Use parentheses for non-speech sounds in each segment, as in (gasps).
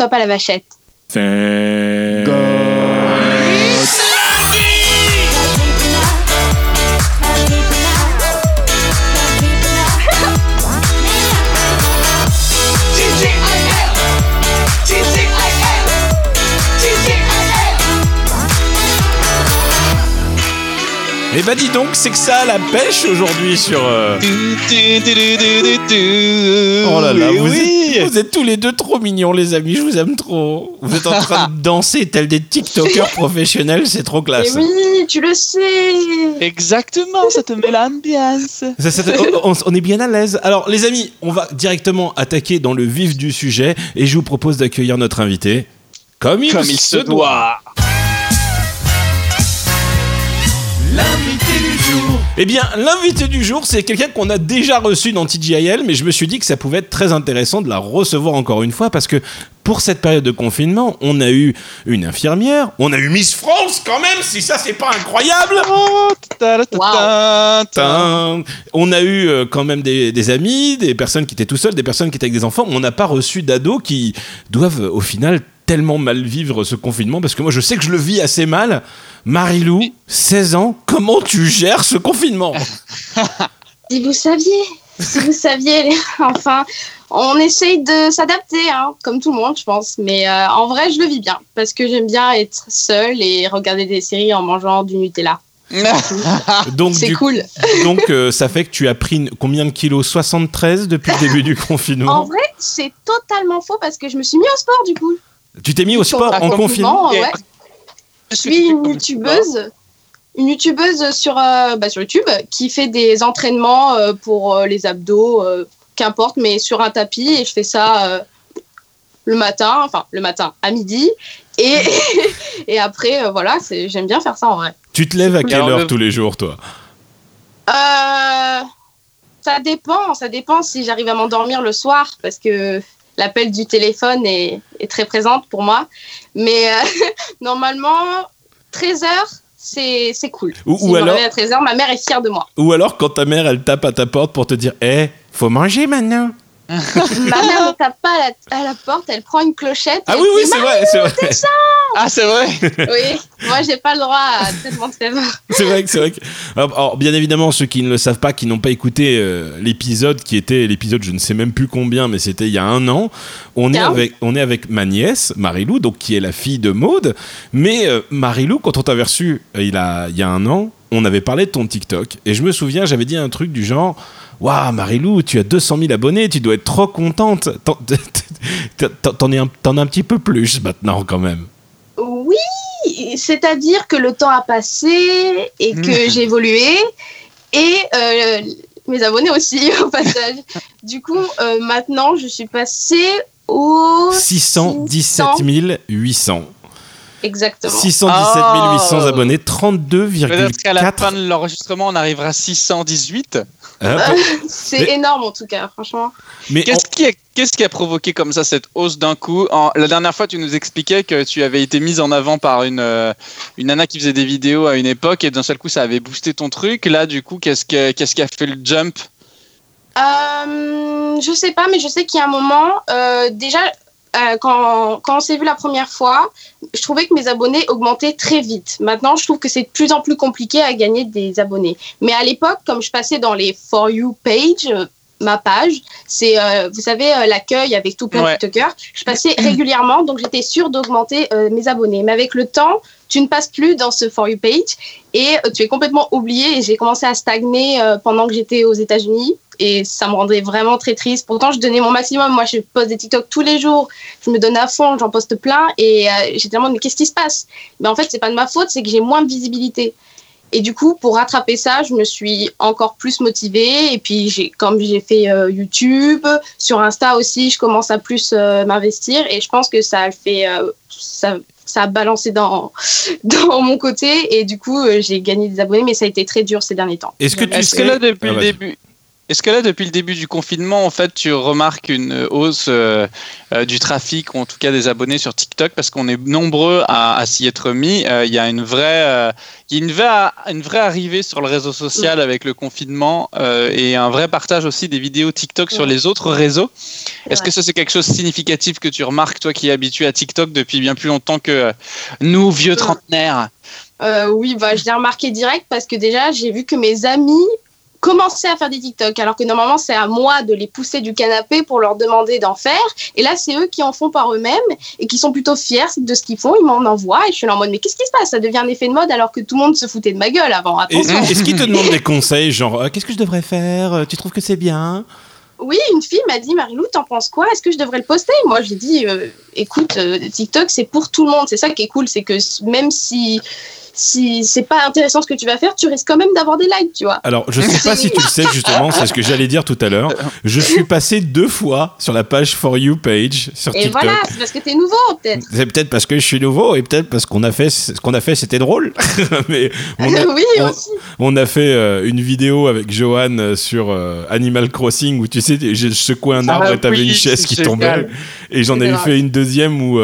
Top à la vachette. Eh bah dis donc, c'est que ça a la pêche aujourd'hui sur. euh, Oh là là, Oui, vous, oui. êtes, vous êtes tous les deux trop mignons, les amis. Je vous aime trop. Vous êtes en (laughs) train de danser tels des TikTokers (laughs) professionnels, c'est trop Et classe. oui, tu le sais. Exactement, ça te met l'ambiance. Ça, ça, on, on est bien à l'aise. Alors, les amis, on va directement attaquer dans le vif du sujet et je vous propose d'accueillir notre invité. Comme il, Comme il se doit. Eh bien, l'invité du jour, c'est quelqu'un qu'on a déjà reçu dans TGIL, mais je me suis dit que ça pouvait être très intéressant de la recevoir encore une fois parce que pour cette période de confinement, on a eu une infirmière, on a eu Miss France quand même, si ça c'est pas incroyable. On a eu euh, quand même des, des amis, des personnes qui étaient tout seuls, des personnes qui étaient avec des enfants. On n'a pas reçu d'ados qui doivent au final tellement mal vivre ce confinement parce que moi je sais que je le vis assez mal. Marilou, 16 ans, comment tu gères ce confinement? Si vous saviez, si vous saviez, (laughs) enfin, on essaye de s'adapter, hein, comme tout le monde, je pense. Mais euh, en vrai, je le vis bien parce que j'aime bien être seule et regarder des séries en mangeant du Nutella. (laughs) Donc, C'est cool. (laughs) donc euh, ça fait que tu as pris combien de kilos? 73 depuis le début du En confinement? vrai, c'est totalement faux parce que je me suis mis au sport du coup. Tu t'es mis au sport en confinement ouais. Je suis une youtubeuse, une youtubeuse sur, euh, bah, sur YouTube qui fait des entraînements euh, pour euh, les abdos, euh, qu'importe, mais sur un tapis et je fais ça euh, le matin, enfin le matin à midi et, (laughs) et après euh, voilà, c'est- j'aime bien faire ça en vrai. Tu te lèves à quelle heure tous les jours toi? Euh, ça dépend, ça dépend si j'arrive à m'endormir le soir parce que l'appel du téléphone est, est très présente pour moi. Mais euh, (laughs) normalement, 13 heures, c'est c'est cool. Ou- si ou alors- à 13 heures, ma mère est fière de moi. Ou alors quand ta mère elle tape à ta porte pour te dire Eh, faut manger maintenant (laughs) ma mère ne tape pas à la, à la porte, elle prend une clochette. Ah oui, oui, c'est vrai, c'est vrai. Ah, c'est vrai Oui, moi j'ai pas le droit à traitement de. (laughs) C'est vrai que c'est vrai que. Alors, alors, bien évidemment, ceux qui ne le savent pas, qui n'ont pas écouté euh, l'épisode qui était l'épisode, je ne sais même plus combien, mais c'était il y a un an. On est avec, on est avec ma nièce Marilou, donc qui est la fille de Maude. Mais euh, Marilou, quand on t'avait reçu, euh, il a, il y a un an, on avait parlé de ton TikTok et je me souviens, j'avais dit un truc du genre. Waouh, Marilou, tu as 200 000 abonnés, tu dois être trop contente. T'en- (laughs) es un, as un petit peu plus maintenant, quand même. Oui, c'est-à-dire que le temps a passé et que j'ai évolué et euh, mes abonnés aussi (laughs) au passage. Du coup, euh, maintenant, je suis passée au 617 800. Exactement. 617 800 Oh. abonnés, Peut-être qu'à la fin 32,4. de l'enregistrement, on arrivera à 618. Hein, C'est Mais- énorme en tout cas, franchement. mais Qu'est-ce qui, a, qu'est-ce qui a provoqué comme ça cette hausse d'un coup En- La dernière fois, tu nous expliquais que tu avais été mise en avant par une, euh, une nana qui faisait des vidéos à une époque et d'un seul coup, ça avait boosté ton truc. Là, du coup, qu'est-ce, que, qu'est-ce qui a fait le jump? Euh, je sais pas, mais je sais qu'il y a un moment, euh, déjà, euh, quand, quand on s'est vu la première fois, je trouvais que mes abonnés augmentaient très vite. Maintenant, je trouve que c'est de plus en plus compliqué à gagner des abonnés. Mais à l'époque, comme je passais dans les For You page, euh, ma page, c'est, euh, vous savez, l'accueil avec tout plein Ouais. de TikTokers, je passais (clears throat) régulièrement, donc j'étais sûre d'augmenter mes abonnés. Mais avec le temps, tu ne passes plus dans ce For You page et tu es complètement oublié. Et j'ai commencé à stagner pendant que j'étais aux États-Unis et ça me rendait vraiment très triste. Pourtant, je donnais mon maximum. Moi, je poste des TikTok tous les jours. Je me donne à fond, j'en poste plein et euh, j'étais tellement mais qu'est-ce qui se passe? Mais en fait, c'est pas de ma faute, c'est que j'ai moins de visibilité. Et du coup, pour rattraper ça, je me suis encore plus motivée. Et puis, j'ai, comme j'ai fait euh, YouTube, sur Insta aussi, je commence à plus euh, m'investir. Et je pense que ça a fait, euh, ça, ça a balancé dans, (laughs) dans mon côté. Et du coup, euh, j'ai gagné des abonnés, mais ça a été très dur ces derniers temps. est-ce que tu Est-ce sais... que là, depuis Ah, le début. Est-ce que là, depuis le début du confinement, en fait, tu remarques une hausse euh, euh, du trafic ou en tout cas des abonnés sur TikTok? Parce qu'on est nombreux à, s'y être mis. Euh, il y a une vraie, il y a une vraie, une vraie arrivée sur le réseau social avec le confinement et un vrai partage aussi des vidéos TikTok sur les autres réseaux. Est-ce que ça c'est quelque chose de significatif que tu remarques toi qui es habitué à TikTok depuis bien plus longtemps que nous vieux trentenaires? oui, bah, je l'ai remarqué direct parce que déjà, j'ai vu que mes amis commencer à faire des TikTok, alors que normalement c'est à moi de les pousser du canapé pour leur demander d'en faire. Et là, c'est eux qui en font par eux-mêmes et qui sont plutôt fiers de ce qu'ils font. Ils m'en envoient et je suis là en mode mais qu'est-ce qui se passe? Ça devient un effet de mode alors que tout le monde se foutait de ma gueule avant. (laughs) Est-ce qu'ils te demandent des (laughs) conseils genre euh, qu'est-ce que je devrais faire? Euh, Tu trouves que c'est bien? Oui, une fille m'a dit Marilou, t'en penses quoi? Est-ce que je devrais le poster? Moi, j'ai dit euh, écoute, TikTok, c'est pour tout le monde. C'est ça qui est cool, c'est que même si si c'est pas intéressant ce que tu vas faire, tu risques quand même d'avoir des likes, tu vois. Alors, je sais pas si tu le sais justement, c'est ce que j'allais dire tout à l'heure. Je suis passé deux fois sur la page For You page sur et TikTok. Et voilà, c'est parce que t'es nouveau, peut-être. C'est peut-être parce que je suis nouveau et peut-être parce qu'on a fait ce qu'on a fait, c'était drôle. (laughs) Mais on a, oui, aussi. On a fait euh, une vidéo avec Johan euh, sur euh, Animal Crossing où tu sais, j'ai secoué un arbre ah, et t'avais une chaise qui tombait. Et j'en ai fait une deuxième où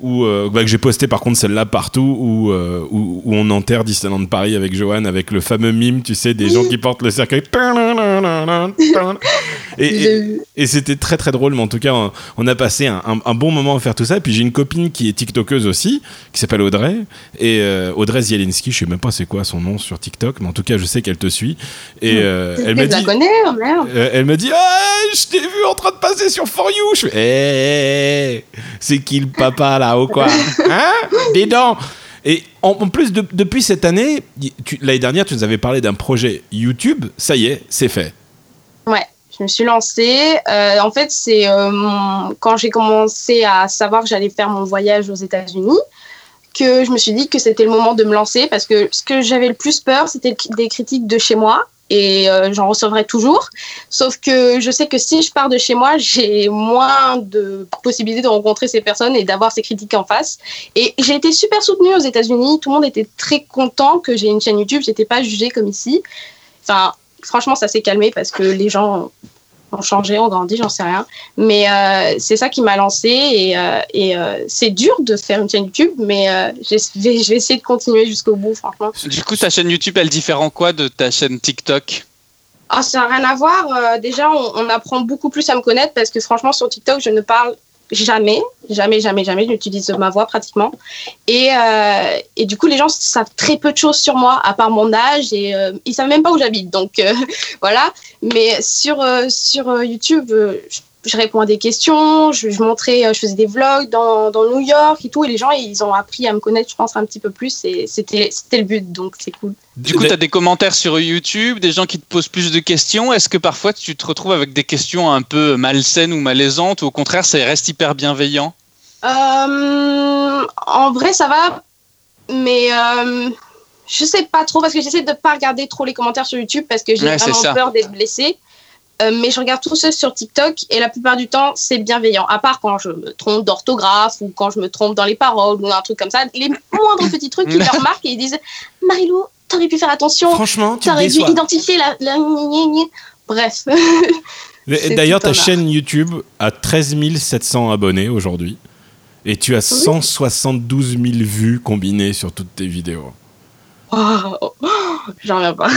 où, euh, bah, que j'ai posté par contre celle-là partout où, euh, où, où, on enterre Disneyland Paris avec Johan avec le fameux mime tu sais des gens qui portent le cercueil (laughs) et, et, c'était très très drôle mais en tout cas on, a passé un, un, bon moment à faire tout ça. Et puis j'ai une copine qui est tiktokeuse aussi qui s'appelle Audrey. Et euh, Audrey Zielinski je sais même pas c'est quoi son nom sur TikTok mais en tout cas je sais qu'elle te suit. Et elle me dit connais, oh, elle me dit ah, je t'ai vu en train de passer sur For You. Je fais hey, c'est qui le papa là? Ou quoi (laughs) Hein Dis donc Et en, plus, depuis cette année, l'année dernière, tu nous avais parlé d'un projet YouTube. Ça y est, c'est fait. Ouais, je me suis lancée. Euh, en fait, c'est euh, quand j'ai commencé à savoir que j'allais faire mon voyage aux États-Unis que je me suis dit que c'était le moment de me lancer parce que ce que j'avais le plus peur, c'était des critiques de chez moi et euh, j'en recevrai toujours. Sauf que je sais que si je pars de chez moi, j'ai moins de possibilités de rencontrer ces personnes et d'avoir ces critiques en face. Et j'ai été super soutenue aux États-Unis. Tout le monde était très content que j'ai une chaîne YouTube. J'étais pas jugée comme ici. Enfin, franchement, ça s'est calmé parce que les gens ont changé, ont grandi, j'en sais rien. Mais euh, c'est ça qui m'a lancé et, euh, et euh, c'est dur de faire une chaîne YouTube, mais je (laughs) vais, je vais essayer de continuer jusqu'au bout, franchement. Du coup, ta chaîne YouTube, elle diffère en quoi de ta chaîne TikTok? Ah, ça n'a rien à voir. déjà, on, on, apprend beaucoup plus à me connaître parce que franchement, sur TikTok, je ne parle jamais, jamais, jamais, jamais. J'utilise ma voix pratiquement. Et, euh, et, du coup, les gens savent très peu de choses sur moi, à part mon âge, et euh, ils savent même pas où j'habite. Donc euh, (laughs) voilà. Mais sur, sur YouTube, je réponds à des questions, je, montrais, euh, je faisais des vlogs dans, dans, New York et tout, et les gens, ils ont appris à me connaître, je pense, un petit peu plus, et c'était le but, donc c'est cool. Du coup, tu as des commentaires sur YouTube, des gens qui te posent plus de questions. Est-ce que parfois tu te retrouves avec des questions un peu malsaines ou malaisantes, ou au contraire, ça reste hyper bienveillant? Euh, En vrai, ça va, mais euh, je sais pas trop, parce que j'essaie de pas regarder trop les commentaires sur YouTube, parce que j'ai vraiment peur d'être blessée. Euh, mais je regarde tout ça sur TikTok et la plupart du temps, c'est bienveillant. À part quand je me trompe d'orthographe ou quand je me trompe dans les paroles ou un truc comme ça. Les moindres (laughs) petits trucs qu'ils me remarquent et ils disent Marilou, t'aurais pu faire attention. Franchement, tu aurais dû identifier la. Bref. (laughs) D'ailleurs, ta chaîne YouTube a 13 700 abonnés aujourd'hui. Et tu as 172 000 vues combinées sur toutes tes vidéos. J'en reviens pas.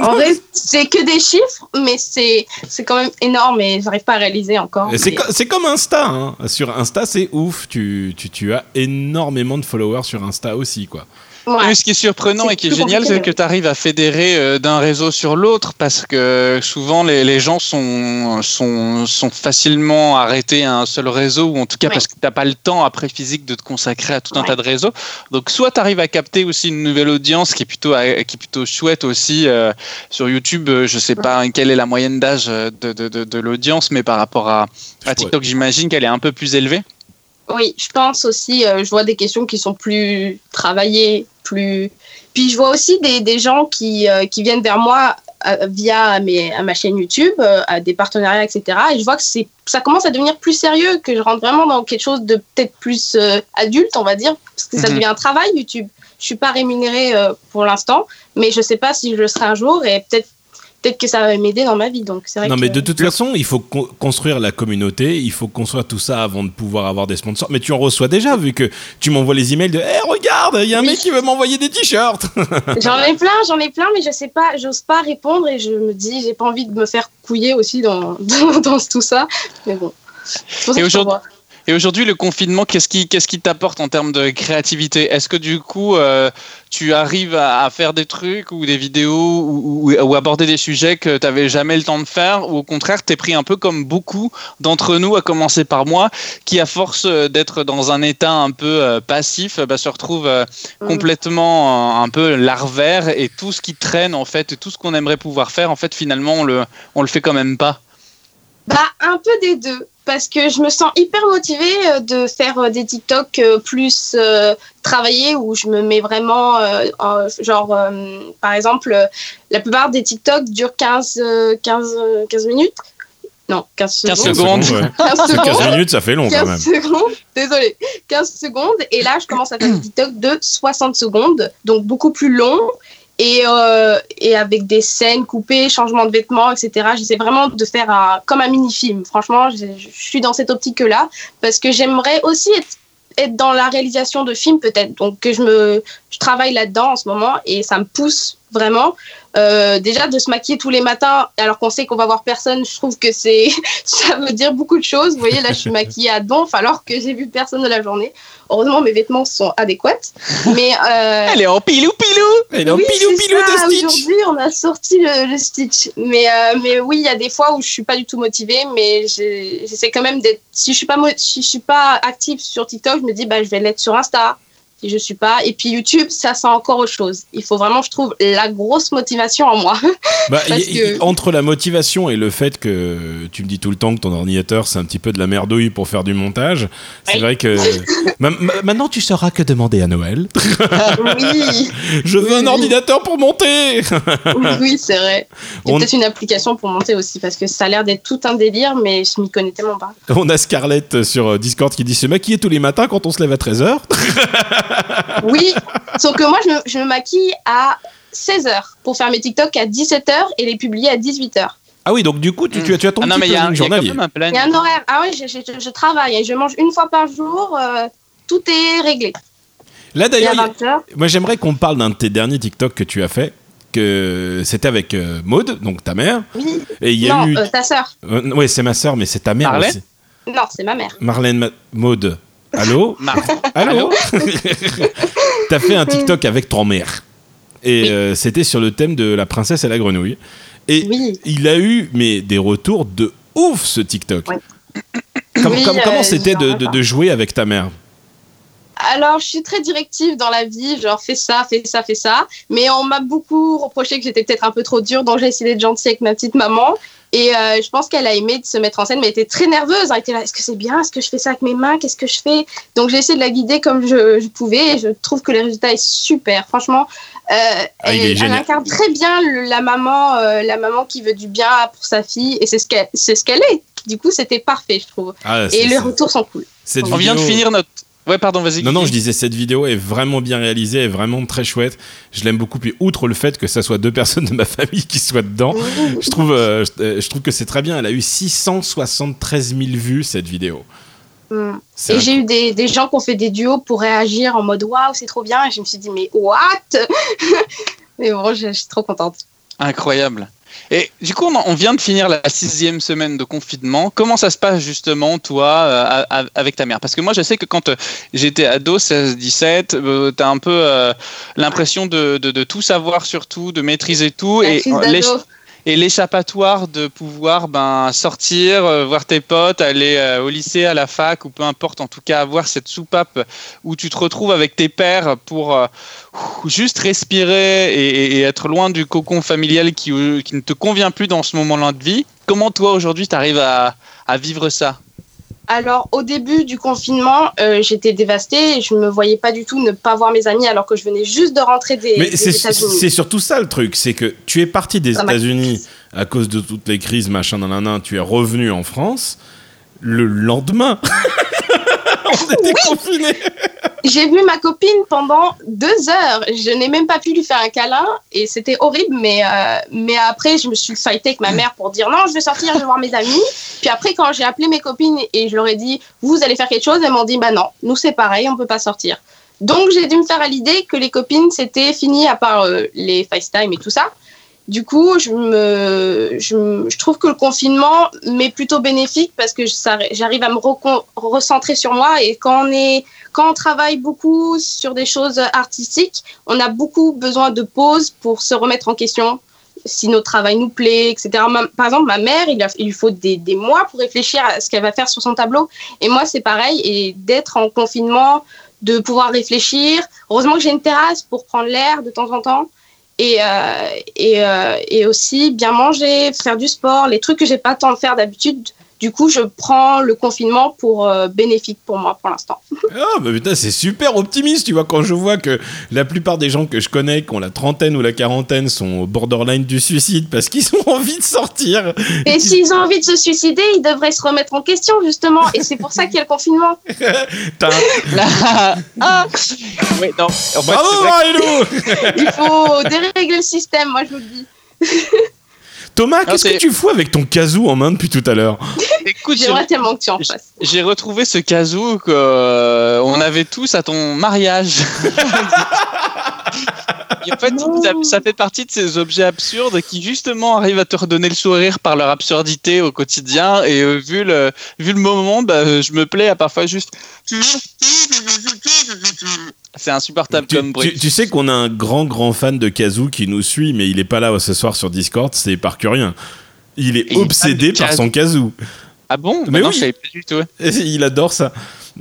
en vrai, c'est que des chiffres, mais c'est, c'est quand même énorme et j'arrive pas à réaliser encore. C'est, c'est comme Insta. Hein. Sur Insta, c'est ouf. Tu, tu, tu as énormément de followers sur Insta aussi, quoi ce qui est surprenant et qui est génial, c'est que tu arrives à fédérer euh, d'un réseau sur l'autre parce que souvent les, les, gens sont, sont, sont facilement arrêtés à un seul réseau ou en tout cas parce que tu n'as pas le temps après physique de te consacrer à tout un tas de réseaux. Donc soit tu arrives à capter aussi une nouvelle audience qui est plutôt, euh, qui est plutôt chouette aussi euh, sur YouTube. Je sais pas quelle est la moyenne d'âge de, de, de, de l'audience, mais par rapport à, à TikTok, j'imagine qu'elle est un peu plus élevée. Oui, je pense aussi, je vois des questions qui sont plus travaillées, plus. Puis je vois aussi des, des gens qui, euh, qui, viennent vers moi euh, via mes, à ma chaîne YouTube, euh, à des partenariats, etc. Et je vois que ça commence à devenir plus sérieux, que je rentre vraiment dans quelque chose de peut-être plus adulte, on va dire, parce que ça mhm. devient un travail YouTube. Je suis pas rémunérée pour l'instant, mais je sais pas si je le serai un jour et peut-être peut-être que ça va m'aider dans ma vie. Donc c'est vrai Non, que- mais de toute façon, il faut con- construire la communauté, il faut construire tout ça avant de pouvoir avoir des sponsors. Mais tu en reçois déjà, vu que tu m'envoies les emails de Hé, regarde, il y a un Oui. mec qui veut m'envoyer des t-shirts (laughs) J'en ai plein, j'en ai plein, mais je sais pas, j'ose pas répondre et je me dis, j'ai pas envie de me faire couiller aussi dans, (laughs) dans, dans tout ça. Mais bon. Et aujourd'hui-. Et aujourd'hui, le confinement, qu'est-ce qui qu'est-ce qui t'apporte en termes de créativité? Est-ce que du coup, euh, tu arrives à, à faire des trucs ou des vidéos ou, ou- ou aborder des sujets que tu n'avais jamais le temps de faire? Ou au contraire, tu es pris un peu comme beaucoup d'entre nous, à commencer par moi, qui à force euh, d'être dans un état un peu euh, passif, bah, se retrouve euh, Mm. complètement un peu larvaire et tout ce qui traîne en fait, et tout ce qu'on aimerait pouvoir faire, en fait, finalement, on le, on le fait quand même pas. Bah, un peu des deux. Parce que je me sens hyper motivée euh, de faire euh, des TikTok euh, plus euh, travaillés où je me mets vraiment, euh, en- genre, euh, par exemple, la plupart des TikTok durent 15, euh, 15, euh, 15 minutes. Non, 15 secondes. 15 secondes. ouais. 15 C'est 15 secondes. minutes, ça fait long quand 15 même. secondes, désolé, 15 secondes. Et là, je commence à faire des TikTok de 60 secondes, donc beaucoup plus long. Et, euh, et avec des scènes coupées, changement de vêtements, etc. J'essaie vraiment de faire comme un mini-film. Franchement, je, je suis dans cette optique-là parce que j'aimerais aussi être, être dans la réalisation de films peut-être. Donc que je, me, je travaille là-dedans en ce moment et ça me pousse vraiment. Euh, déjà de se maquiller tous les matins alors qu'on sait qu'on va voir personne, je trouve que c'est (laughs) ça veut dire beaucoup de choses. Vous voyez, là, je suis maquillée à donf alors que j'ai vu personne de la journée. Heureusement, mes vêtements sont adéquats. Mais euh, Elle est en pilou pilou Et non, oui, pilou c'est pilou ça. de Stitch Aujourd'hui, on a sorti le, le Stitch. Mais, euh, mais oui, il y a des fois où je suis pas du tout motivée, mais j'essaie quand même d'être. Si je suis pas mo- si je suis pas active sur TikTok, je me dis bah je vais l'être sur Insta. Si je suis pas. Et puis YouTube, ça c'est encore autre chose. Il faut vraiment, je trouve, la grosse motivation en moi. (laughs) Bah, Parce y- y- que- Entre la motivation et le fait que tu me dis tout le temps que ton ordinateur c'est un petit peu de la merdouille pour faire du montage, c'est Oui. vrai que. (laughs) Ma- ma- maintenant tu sauras que demander à Noël. (laughs) oui, Je veux un ordinateur pour monter oui, c'est vrai. On- peut-être une application pour monter aussi parce que ça a l'air d'être tout un délire, mais je m'y connais tellement pas. On a Scarlett sur euh, Discord qui dit se maquiller tous les matins quand on se lève à 13h. Oui, sauf que moi, je me, je me maquille à 16h pour faire mes TikTok à 17h et les publier à 18h. Ah oui, donc du coup, tu, tu as, tu as ton Ah non, mais il y, a un- il y a quand journalier. même un Il y planning. a un horaire. Ah oui, je, je- je travaille et je mange une fois par jour. euh, tout est réglé. Là d'ailleurs, 20h. moi j'aimerais qu'on parle d'un de tes derniers TikTok que tu as fait. Que c'était avec euh, Maude, donc ta mère. Oui. Et il y a Non, eu. euh, ta sœur. Euh, ouais, c'est ma sœur, mais c'est ta mère Marlène aussi. Non, c'est ma mère. Marlène Ma- Maude. Allô Allô (laughs) T'as fait un TikTok avec ton mère. Et Oui. euh, c'était sur le thème de la princesse et la grenouille. Et Oui. il a eu mais des retours de ouf ce TikTok. Ouais. Comme- Oui, comme- euh, comment c'était de, de jouer avec ta mère? Alors, je suis très directive dans la vie, genre fais ça, fais ça, fais ça. Mais on m'a beaucoup reproché que j'étais peut-être un peu trop dure, donc j'ai essayé d'être gentille avec ma petite maman. Et euh, je pense qu'elle a aimé de se mettre en scène, mais elle était très nerveuse. Elle était là, est-ce que c'est bien? Est-ce que je fais ça avec mes mains? Qu'est-ce que je fais? Donc j'ai essayé de la guider comme je, je pouvais et je trouve que le résultat est super. Franchement, euh, Ah, elle, incarne très bien le- la maman, euh, la maman qui veut du bien pour sa fille et c'est ce qu'elle, c'est ce qu'elle est. Du coup, c'était parfait, je trouve. Ah, Et les retours sont cool. cette On vient de finir notre. Ouais, pardon, vas-y. Non, non, je disais, cette vidéo est vraiment bien réalisée, est vraiment très chouette. Je l'aime beaucoup. Puis, outre le fait que ça soit deux (laughs) personnes de ma famille qui soient dedans, je trouve, euh, je, euh, je trouve que c'est très bien. Elle a eu 673 000 vues, cette vidéo. Mm. Et j'ai eu des, des gens qui ont fait des duos pour réagir en mode waouh, c'est trop bien. Et je me suis dit, mais what? (laughs) Mais bon, je, je suis trop contente. Incroyable. Et du coup, on, en- on vient de finir la sixième semaine de confinement. Comment ça se passe justement, toi, euh, avec ta mère? Parce que moi, je sais que quand euh, j'étais ado, 16-17, tu as un peu euh, l'impression de, de- de tout savoir sur tout, de maîtriser tout. Et, euh, et l'échappatoire de pouvoir ben, sortir, euh, voir tes potes, aller euh, au lycée, à la fac, ou peu importe, en tout cas avoir cette soupape où tu te retrouves avec tes pères pour euh, juste respirer et, être loin du cocon familial qui, qui ne te convient plus dans ce moment-là de vie. Comment toi aujourd'hui tu arrives à, à vivre ça? Alors, au début du confinement, euh, j'étais dévastée et je me voyais pas du tout ne pas voir mes amis alors que je venais juste de rentrer des, Mais des États-Unis. c'est surtout ça le truc, c'est que tu es parti des États-Unis à cause de toutes les crises, machin, nanana, tu es revenu en France. Le lendemain, (laughs) (laughs) on était confinés. J'ai vu ma copine pendant deux heures. Je n'ai même pas pu lui faire un câlin et c'était horrible. Mais, euh, mais après, je me suis fightée avec ma mère pour dire non, je vais sortir, je vais voir mes amis. Puis après, quand j'ai appelé mes copines et je leur ai dit vous allez faire quelque chose, elles m'ont dit bah non, nous c'est pareil, on peut pas sortir. Donc j'ai dû me faire à l'idée que les copines c'était fini à part euh, les FaceTime et tout ça. Du coup, je, me, je, je trouve que le confinement m'est plutôt bénéfique parce que j'arrive à me recentrer sur moi et quand on est quand on travaille beaucoup sur des choses artistiques, on a beaucoup besoin de pauses pour se remettre en question, si notre travail nous plaît, etc. Par exemple, ma mère, il, il lui faut des, des, mois pour réfléchir à ce qu'elle va faire sur son tableau. Et moi, c'est pareil. Et d'être en confinement, de pouvoir réfléchir. Heureusement que j'ai une terrasse pour prendre l'air de temps en temps. Et, euh, et, euh, et, aussi bien manger, faire du sport, les trucs que j'ai pas tant de faire d'habitude, du coup, je prends le confinement pour euh, bénéfique pour moi pour l'instant. (laughs) Ah, bah putain, c'est super optimiste, tu vois, quand je vois que la plupart des gens que je connais, qui ont la trentaine ou la quarantaine, sont au borderline du suicide parce qu'ils ont (laughs) envie de sortir. Et s'ils ont envie de se suicider, ils devraient se remettre en question, justement. Et c'est pour ça qu'il y a le confinement. (laughs) ah oui, non. Bravo, Il faut dérégler le système, moi, je vous le dis. Thomas, qu'est-ce que tu fous avec ton casou en main depuis tout à l'heure Écoute, j'aimerais tellement que tu en fasses. J'ai retrouvé ce casou qu'on euh, avait tous à ton mariage. (laughs) en fait, ça, fait partie de ces objets absurdes qui justement arrivent à te redonner le sourire par leur absurdité au quotidien. Et euh, vu, le, vu le moment, bah, je me plais à parfois juste. C'est insupportable tu, comme bruit. Tu, sais qu'on a un grand, grand fan de Kazoo qui nous suit, mais il est pas là ce soir sur Discord, c'est par rien. Il est obsédé par son Kazoo. Ah bon? Mais bah oui. je savais pas du tout. (laughs) Il adore ça.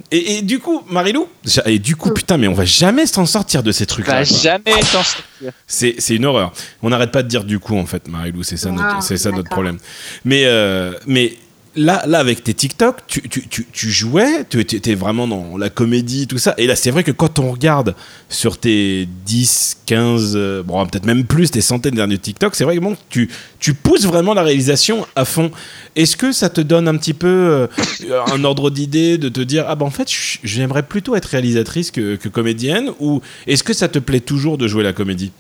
Et, du coup, Marilou, et du coup, putain, mais on va jamais s'en sortir de ces trucs-là. On va jamais s'en sortir. C'est, une horreur. On n'arrête pas de dire du coup, en fait, Marilou, c'est ça, notre, c'est ça notre problème. Mais, euh, mais là, là, avec tes TikTok, tu, tu, tu, jouais, tu étais vraiment dans la comédie, tout ça. Et là, c'est vrai que quand on regarde sur tes 10, 15, euh, bon, peut-être même plus, tes centaines de derniers TikTok, c'est vrai que tu, tu pousses vraiment la réalisation à fond. Est-ce que ça te donne un petit peu euh, un ordre d'idée de te dire, ah ben en fait, j'aimerais plutôt être réalisatrice que, que comédienne Ou est-ce que ça te plaît toujours de jouer la comédie?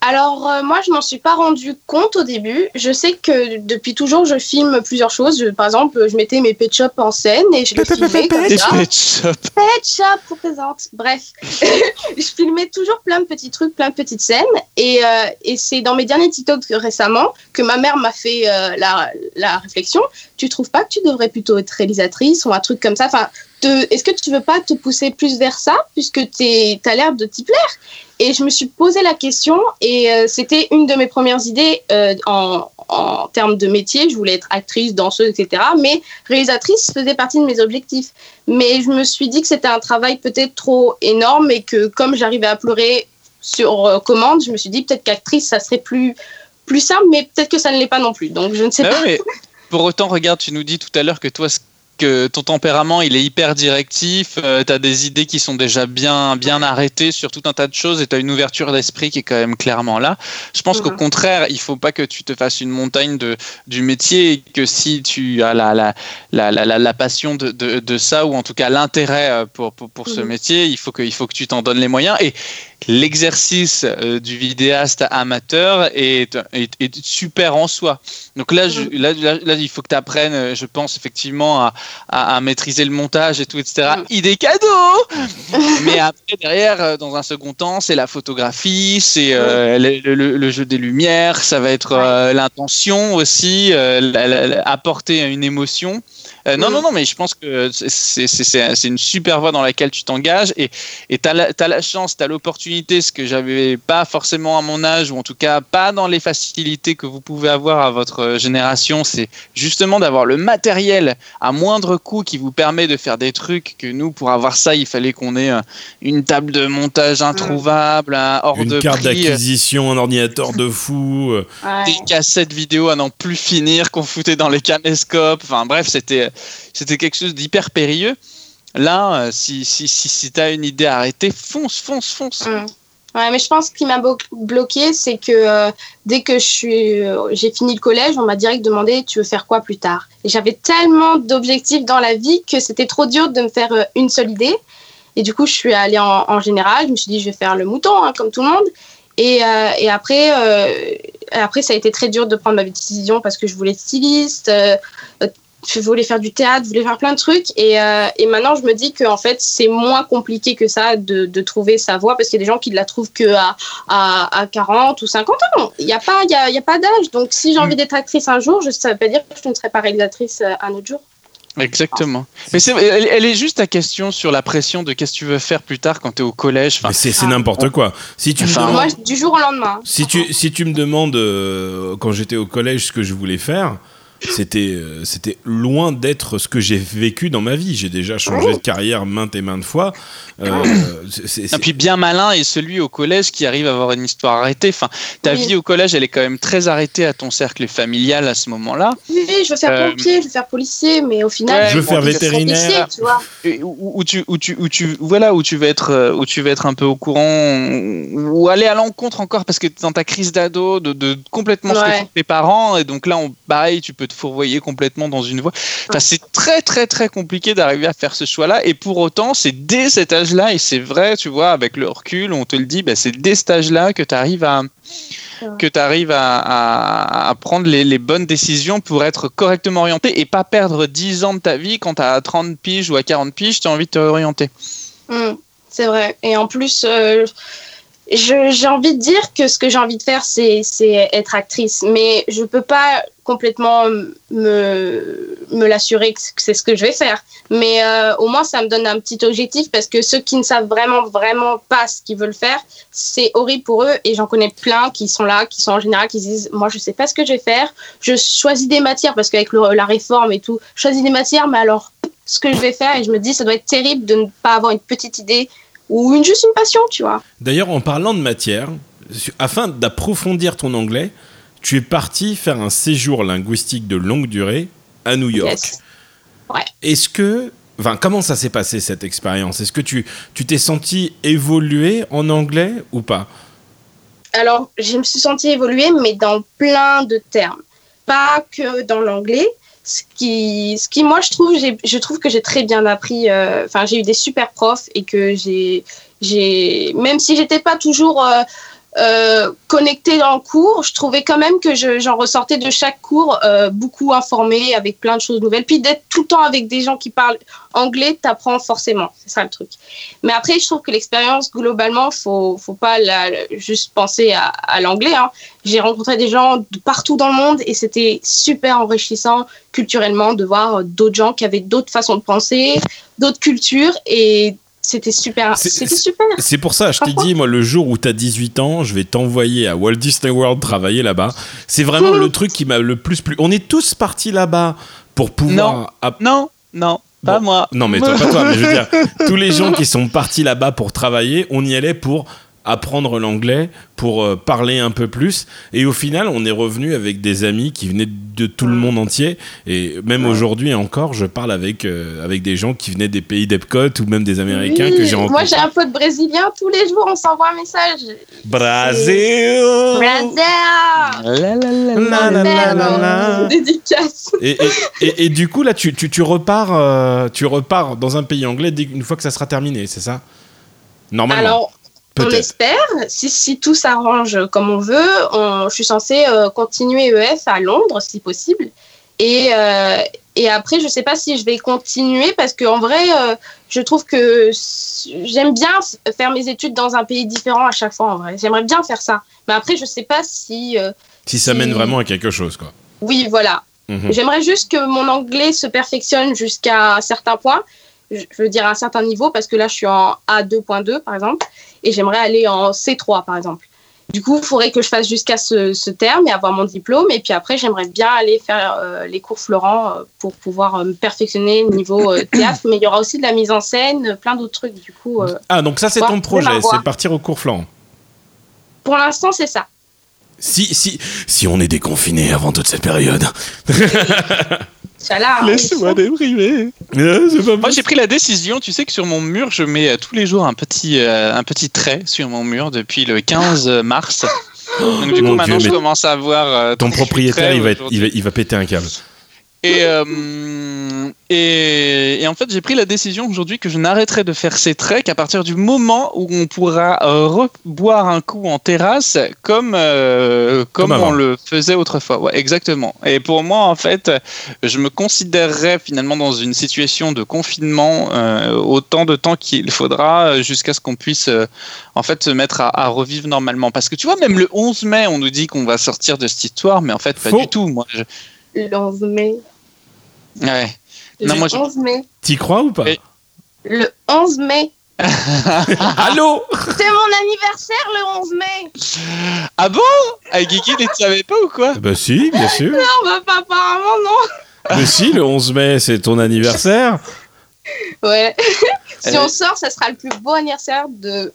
Alors, euh, moi, je m'en suis pas rendu compte au début. Je sais que depuis toujours, je filme plusieurs choses. Je- par exemple, je mettais mes pet shops en scène et je les filmais comme Des ça. pet shops. Pet shop représente. Bref, (laughs) je filmais toujours plein de petits trucs, plein de petites scènes. Et, euh, et c'est dans mes derniers TikTok récemment que ma mère m'a fait euh, la, la réflexion. Tu trouves pas que tu devrais plutôt être réalisatrice ou un truc comme ça? Enfin, est-ce que tu veux pas te pousser plus vers ça puisque tu as l'air de t'y plaire? Et je me suis posé la question et euh, c'était une de mes premières idées euh, en, en termes de métier. Je voulais être actrice, danseuse, etc. Mais réalisatrice faisait partie de mes objectifs. Mais je me suis dit que c'était un travail peut-être trop énorme et que comme j'arrivais à pleurer sur euh, commande, je me suis dit peut-être qu'actrice, ça serait plus, plus simple, mais peut-être que ça ne l'est pas non plus. Donc je ne sais Bah pas. mais (laughs) pour autant, regarde, tu nous dis tout à l'heure que toi, ce- que ton tempérament, il est hyper directif, tu as des idées qui sont déjà bien, bien arrêtées sur tout un tas de choses et tu as une ouverture d'esprit qui est quand même clairement là. Je pense qu'au Mhm. contraire, il faut pas que tu te fasses une montagne de, du métier et que si tu as la, la, la, la, passion de, de, de ça ou en tout cas l'intérêt euh, pour, pour, pour ce Mhm. métier, il faut que, il faut que tu t'en donnes les moyens. Et l'exercice euh, du vidéaste amateur est, est, est super en soi. Donc là, je- là, là, là, il faut que tu apprennes, euh, je pense, effectivement, à, à, à maîtriser le montage et tout, etc. Mm. Idée cadeau (laughs) Mais après, derrière, euh, dans un second temps, c'est la photographie, c'est euh, le, le- le jeu des lumières, ça va être euh, l'intention aussi, la- la- la- apporter une émotion. Euh, non, non, non, mais je pense que c'est- une super voie dans laquelle tu t'engages et tu as, la chance, tu as l'opportunité, ce que j'avais pas forcément à mon âge, ou en tout cas pas dans les facilités que vous pouvez avoir à votre génération, c'est justement d'avoir le matériel à moindre coût qui vous permet de faire des trucs que nous, pour avoir ça, il fallait qu'on ait euh, une table de montage introuvable, un hors Une de carte euh, d'acquisition, un ordinateur de fou. Ouais. des cassettes vidéo à n'en plus finir qu'on foutait dans les caméscopes. Enfin bref, c'était c'était quelque chose d'hyper périlleux. Là, euh, si, si, si, si tu as une idée arrêtée, fonce, fonce, fonce. Mm. Ouais, mais je pense que ce qui m'a bloqué, c'est que euh, dès que je euh, j'ai fini le collège, on m'a direct demandé tu veux faire quoi plus tard? Et j'avais tellement d'objectifs dans la vie que c'était trop dur de me faire une seule idée. Et du coup, je suis allée en, général. Je me suis dit, je vais faire le mouton, hein, comme tout le monde. Et, et après, après, ça a été très dur de prendre ma décision parce que je voulais être styliste, je voulais faire du théâtre, je voulais faire plein de trucs. Et, et maintenant, je me dis que en fait, c'est moins compliqué que ça de, de trouver sa voie parce qu'il y a des gens qui ne la trouvent que à, à, 40 ou 50 ans. Il n'y a pas, il y a, y a pas d'âge. Donc, si j'ai envie d'être actrice un jour, je, ça ne veut pas dire que je ne serai pas réalisatrice un autre jour. Exactement. Mais c'est, elle, est juste ta question sur la pression de qu'est-ce que tu veux faire plus tard quand tu es au collège. Mais c'est, n'importe quoi. Si tu enfin, moi, du jour au lendemain. Si tu, si tu me demandes euh, quand j'étais au collège ce que je voulais faire, c'était euh, c'était loin d'être ce que j'ai vécu dans ma vie. J'ai déjà changé de carrière maintes et maintes fois. Euh, et puis bien malin est celui au collège qui arrive à avoir une histoire arrêtée. Enfin, ta vie au collège, elle est quand même très arrêtée à ton cercle familial à ce moment-là. Oui, je veux faire euh, pompier, je veux faire policier, mais au final, je veux faire vétérinaire. tu vois. Où, tu, où, tu, où, tu, voilà, où tu veux être, où tu veux être un peu au courant, ou aller à l'encontre encore parce que dans ta crise d'ado, de, de complètement ce que font tes parents, et donc là, on, pareil, tu peux te fourvoyer complètement dans une voie. Enfin, c'est très très très compliqué d'arriver à faire ce choix-là. Et pour autant, c'est dès cet âge-là, et c'est vrai, tu vois, avec le recul, on te le dit, bah, c'est dès cet âge-là que tu arrives à que tu arrives à, prendre les, bonnes décisions pour être correctement orienté et pas perdre 10 ans de ta vie quand tu as 30 piges ou à 40 piges, tu as envie de te orienter. Mmh, c'est vrai. Et en plus, euh, j'ai envie de dire que ce que j'ai envie de faire, c'est être actrice. Mais je ne peux pas complètement me, me l'assurer que c'est ce que je vais faire. Mais euh, au moins, ça me donne un petit objectif parce que ceux qui ne savent vraiment, vraiment pas ce qu'ils veulent faire, c'est horrible pour eux. Et j'en connais plein qui sont là, qui sont en général, qui disent Moi, je ne sais pas ce que je vais faire. Je choisis des matières parce qu'avec la réforme et tout, je choisis des matières, mais alors, ce que je vais faire, et je me dis Ça doit être terrible de ne pas avoir une petite idée ou une, juste une passion, tu vois. D'ailleurs, en parlant de matière, afin d'approfondir ton anglais, tu es parti faire un séjour linguistique de longue durée à New York. Ouais. Est-ce que, enfin, comment ça s'est passé cette expérience? Est-ce que tu tu t'es senti évoluer en anglais ou pas? Alors, je me suis senti évoluer, mais dans plein de termes, pas que dans l'anglais ce qui, ce qui moi je trouve, je trouve que j'ai très bien appris. Euh, enfin, j'ai eu des super profs et que j'ai, j'ai, même si j'étais pas toujours euh, connectée le cours, je trouvais quand même que j'en ressortais de chaque cours euh, beaucoup informée, avec plein de choses nouvelles. Puis d'être tout le temps avec des gens qui parlent anglais, t'apprends forcément. C'est ça le truc. Mais après, je trouve que l'expérience, globalement, faut, faut pas juste penser à, l'anglais. Hein. J'ai rencontré des gens de partout dans le monde et c'était super enrichissant culturellement de voir d'autres gens qui avaient d'autres façons de penser, d'autres cultures et c'était super. C'était super. C'est pour ça, je t'ai dit, moi, le jour où tu as 18 ans, je vais t'envoyer à Walt Disney World travailler là-bas. C'est vraiment le truc qui m'a le plus plu. On est tous partis là-bas pour pouvoir. Non, non, non. Pas moi. Non, mais toi, pas toi. Mais je veux dire, (laughs) tous les gens qui sont partis là-bas pour travailler, on y allait pour apprendre l'anglais pour euh, parler un peu plus. Et au final, on est revenu avec des amis qui venaient de tout le monde entier. Et même aujourd'hui encore, je parle avec, euh, avec des gens qui venaient des pays d'Epcot ou même des Américains que j'ai rencontrés. Moi, j'ai un pote brésilien. Tous les jours, on s'envoie un message. Brésil Brésil Dédicace. Et, et, et, du coup, là, tu, tu, tu repars, euh, tu repars dans un pays anglais une fois que ça sera terminé, c'est ça? Normalement. Alors, on espère, si, si tout s'arrange comme on veut, je suis censée euh, continuer EF à Londres si possible. Et, euh, et après, je ne sais pas si je vais continuer parce qu'en vrai, euh, je trouve que j'aime bien faire mes études dans un pays différent à chaque fois. En vrai, j'aimerais bien faire ça. Mais après, je ne sais pas si. si ça mène vraiment à quelque chose, quoi. Oui, voilà. Mhm. J'aimerais juste que mon anglais se perfectionne jusqu'à un certain point je veux dire à un certain niveau, parce que là, je suis en A2.2, par exemple, et j'aimerais aller en C3, par exemple. Du coup, il faudrait que je fasse jusqu'à ce, terme et avoir mon diplôme. Et puis après, j'aimerais bien aller faire euh, les cours Florent euh, pour pouvoir euh, me perfectionner niveau (coughs) théâtre. Mais il y aura aussi de la mise en scène, plein d'autres trucs. Du coup, ah, donc ça, c'est ton projet, c'est partir au cours Florent Pour l'instant, c'est ça. Si, si, si on est déconfiné avant toute cette période. (laughs) Laisse-moi déprimer. Moi, j'ai pris la décision. Tu sais que sur mon mur, je mets euh, tous les jours un petit, euh, un petit trait sur mon mur depuis le 15 mars. (gasps) Donc, du coup, maintenant, je commence à voir. Euh, ton propriétaire, il va, il, va, il va péter un câble. Et, euh, et, et en fait, j'ai pris la décision aujourd'hui que je n'arrêterai de faire ces treks à partir du moment où on pourra euh, reboire un coup en terrasse comme, euh, comme, on le faisait autrefois. Ouais, exactement. Et pour moi, en fait, je me considérerais finalement dans une situation de confinement euh, autant de temps qu'il faudra jusqu'à ce qu'on puisse euh, en fait se mettre à, à revivre normalement. Parce que tu vois, même le 11 mai, on nous dit qu'on va sortir de cette histoire, mais en fait, pas Faux. du tout. Moi, je- Le 11 mai. Ouais. Le Non, moi, je- 11 mai. T'y crois ou pas Et- Le 11 mai. (laughs) Allô C'est mon anniversaire le 11 mai. Ah bon? Ah, Guigui, tu ne savais pas ou quoi? Bah si, bien sûr. Non, bah pas apparemment, non. Mais si, le 11 mai, c'est ton anniversaire. Ouais. (laughs) si Euh. on sort, ça sera le plus beau anniversaire de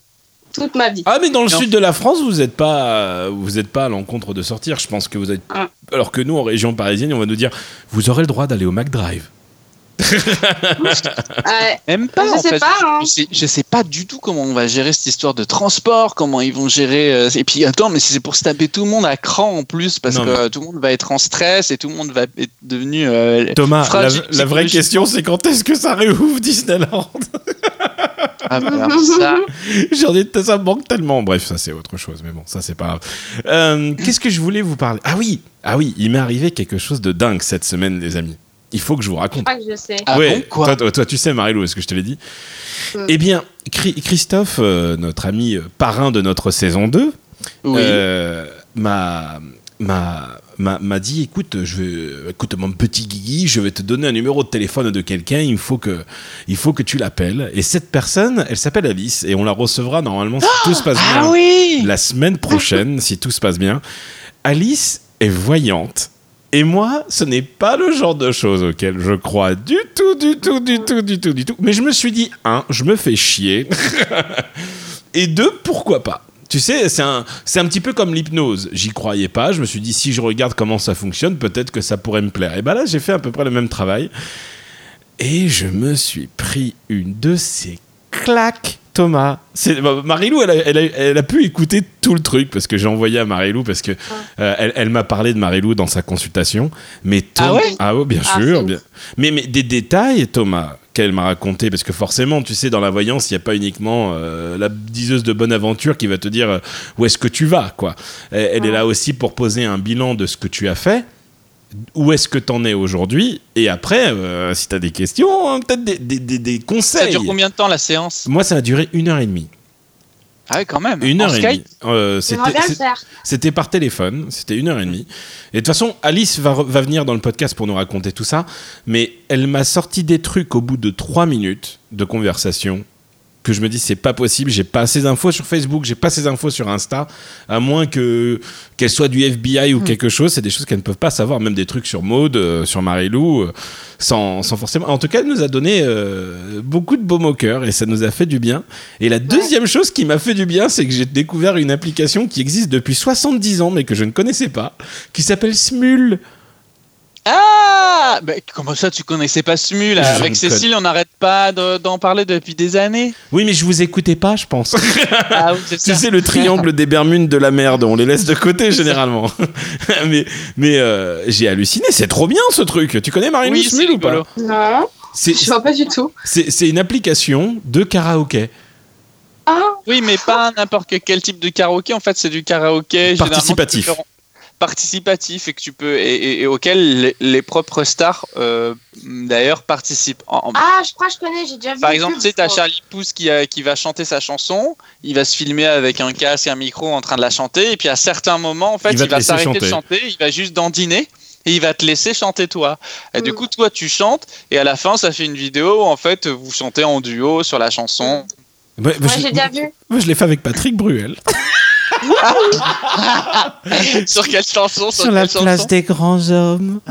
toute ma vie. Ah mais dans le Non. sud de la France, vous n'êtes pas, vous êtes pas à l'encontre de sortir. Je pense que vous êtes. Ah. Alors que nous, en région parisienne, on va nous dire, vous aurez le droit d'aller au McDrive. (laughs) Même pas. Je en sais fait. pas, hein. Je, sais, je sais pas du tout comment on va gérer cette histoire de transport, comment ils vont gérer. euh, et puis attends, mais si c'est pour se taper tout le monde à cran en plus, parce Non, que mais- euh, tout le monde va être en stress et tout le monde va être devenu. euh, Thomas, la, fragile la vraie psychologiquement. question, c'est quand est-ce que ça réouvre Disneyland? (laughs) Ah, bah, (laughs) ça. J'en ai, ça me manque tellement. Bref, ça c'est autre chose, mais bon, ça c'est pas grave. Euh, Qu'est-ce que je voulais vous parler? Ah oui, ah oui, il m'est arrivé quelque chose de dingue cette semaine, les amis. Il faut que je vous raconte. que je sais. Ah ouais, bon, quoi? toi, toi, toi, tu sais, Marilou, est-ce que je te l'ai dit? Mm. Eh bien, Chri- Christophe, euh, notre ami euh, parrain de notre saison 2, Oui. euh, m'a m'a m'a m'a dit écoute je écoute mon petit Guigui je vais te donner un numéro de téléphone de quelqu'un il faut que il faut que tu l'appelles. Et cette personne elle s'appelle Alice et on la recevra normalement si tout se passe bien. Ah oui. La semaine prochaine si tout se passe bien. Alice est voyante et moi, ce n'est pas le genre de choses auquel je crois du tout, du tout, du tout, du tout, du tout. Mais je me suis dit, un, je me fais chier. (laughs) Et deux, pourquoi pas? Tu sais, c'est un, c'est un petit peu comme l'hypnose. J'y croyais pas. Je me suis dit, si je regarde comment ça fonctionne, peut-être que ça pourrait me plaire. Et ben là, j'ai fait à peu près le même travail. Et je me suis pris une de ces claques, Thomas. C'est, bah, Marilou, elle a, elle, a, elle a pu écouter tout le truc parce que j'ai envoyé à Marilou parce que euh, elle, elle m'a parlé de Marilou dans sa consultation. Mais Tom- Ah ouais? Ah ouais, bien Ah, sûr. bien- Mais, mais des détails, Thomas, qu'elle m'a raconté, parce que forcément, tu sais, dans la voyance, il n'y a pas uniquement euh, la diseuse de bonne aventure qui va te dire euh, où est-ce que tu vas, quoi. Elle, elle est là aussi pour poser un bilan de ce que tu as fait. Où est-ce que tu en es aujourd'hui Et après, euh, si tu as des questions, hein, peut-être des, des, des- des Ça conseils. dure combien de temps la séance? Moi, ça a duré une heure et demie. Ah oui, quand même. Une En heure et demie. Euh, c'était- par téléphone, c'était une heure et demie. Et de toute façon, Alice va venir dans le podcast pour nous raconter tout ça, mais elle m'a sorti des trucs au bout de trois minutes de conversation que je me dis c'est pas possible, j'ai pas assez d'infos sur Facebook, j'ai pas assez d'infos sur Insta, à moins que qu'elle soit du FBI ou quelque chose, c'est des choses qu'elles ne peuvent pas savoir, même des trucs sur Maude, euh, sur Marilou, euh, sans, sans forcément. En tout cas, elle nous a donné euh, beaucoup de baume au cœur et ça nous a fait du bien. Et la deuxième chose qui m'a fait du bien, c'est que j'ai découvert une application qui existe depuis 70 ans mais que je ne connaissais pas, qui s'appelle Smule. Ah bah, Comment ça, tu connaissais pas Smule Je Avec Cécile, on n'arrête pas de- d'en parler depuis des années. Oui, mais je vous écoutais pas, je pense. Ah oui, c'est Tu ça. sais, le triangle des Bermudes de la merde, on les laisse de côté (laughs) généralement. (laughs) mais mais euh, j'ai halluciné, c'est trop bien ce truc. Tu connais Marilou Oui, ou pas? Non, C'est je vois pas du tout. c'est- c'est une application de karaoké. Ah, Oui, mais pas n'importe quel type de karaoké. En fait, c'est du karaoké Participatif. Participatif et que tu peux et, et- et auquel les, les propres stars euh, d'ailleurs participent. En- en- ah, je crois que je connais, j'ai déjà vu. par exemple, tu sais, t'as. Charlie Pouce qui, a- qui va chanter sa chanson, il va se filmer avec un casque et un micro en train de la chanter, et puis à certains moments, en fait, Il va s'arrêter de chanter. il va juste dandiner. Et il va te laisser chanter toi. Et du Mm. coup, toi, tu chantes, et à la fin, ça fait une vidéo où, en fait, vous chantez en duo sur la chanson. Bah, je- j'ai déjà vu. moi, je l'ai fait avec Patrick Bruel. (laughs) (laughs) sur quelle chanson Sur la quelle chanson place des grands hommes. (laughs)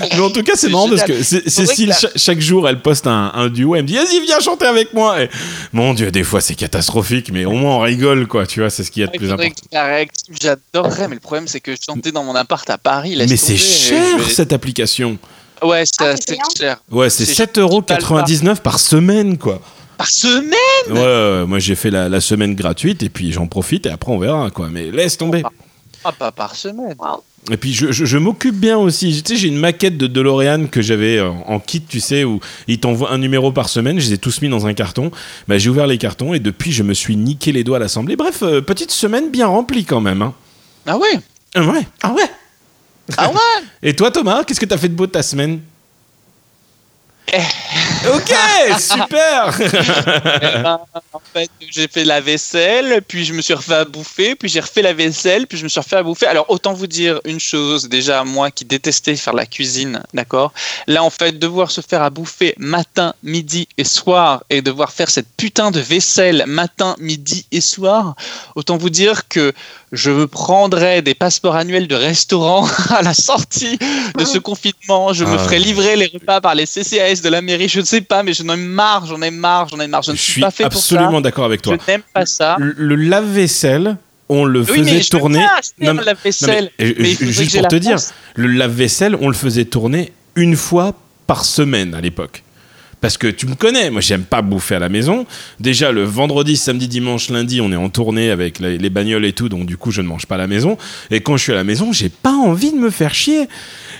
Mais en tout cas, c'est marrant parce que Cécile, que la- cha- chaque jour, elle poste un, un duo. Elle me dit Vas-y, viens chanter avec moi. Et, mon Dieu, des fois, c'est catastrophique, mais au moins, on rigole, quoi. Tu vois, c'est ce qu'il y a de plus important. la J'adorerais, mais le problème c'est que chanter dans mon appart à Paris, laisse Mais c'est cher, vais- cette application. Ouais, c'est Ah, cher. Ouais, c'est C'est 7,99€ par semaine, quoi. Par semaine Ouais, ouais, ouais, moi, j'ai fait la, la semaine gratuite et puis j'en profite et après, on verra, quoi. Mais laisse tomber. Ah, pas par semaine. Et puis je, je- je m'occupe bien aussi. Tu sais, j'ai une maquette de DeLorean que j'avais euh, en kit, tu sais, où ils t'envoient un numéro par semaine. Je les ai tous mis dans un carton. Bah, j'ai ouvert les cartons et depuis, je me suis niqué les doigts à l'assemblée. Bref, euh, petite semaine bien remplie quand même. Hein. Ah ouais? Ah ouais. Ah ouais. Ah ouais? (laughs) Et toi, Thomas, qu'est-ce que t'as fait de beau de ta semaine? Ok, super. (laughs) Eh ben, En fait, j'ai fait la vaisselle, puis je me suis refait à bouffer, puis j'ai refait la vaisselle, puis je me suis refait à bouffer. Alors, autant vous dire une chose, déjà, moi qui détestais faire la cuisine, d'accord? Là, en fait, devoir se faire à bouffer matin, midi et soir, et devoir faire cette putain de vaisselle matin, midi et soir, autant vous dire que je me prendrais des passeports annuels de restaurant (laughs) à la sortie de ce confinement. Je me Ah. ferais livrer les repas par les CCAS de la mairie. Je ne sais pas, mais j'en ai marre, j'en ai marre, j'en ai marre. Je Je ne suis suis pas fait pour ça. absolument d'accord avec toi. Je n'aime pas ça. Le, le lave-vaisselle, on le Oui, faisait mais je tourner. Non, lave-vaisselle. Non, mais, Mais faudrait juste pour te dire, le lave-vaisselle, on le faisait tourner une fois par semaine à l'époque. Parce que tu me connais, moi j'aime pas bouffer à la maison. Déjà le vendredi, samedi, dimanche, lundi, on est en tournée avec les, les bagnoles et tout, donc du coup je ne mange pas à la maison. Et quand je suis à la maison, j'ai pas envie de me faire chier.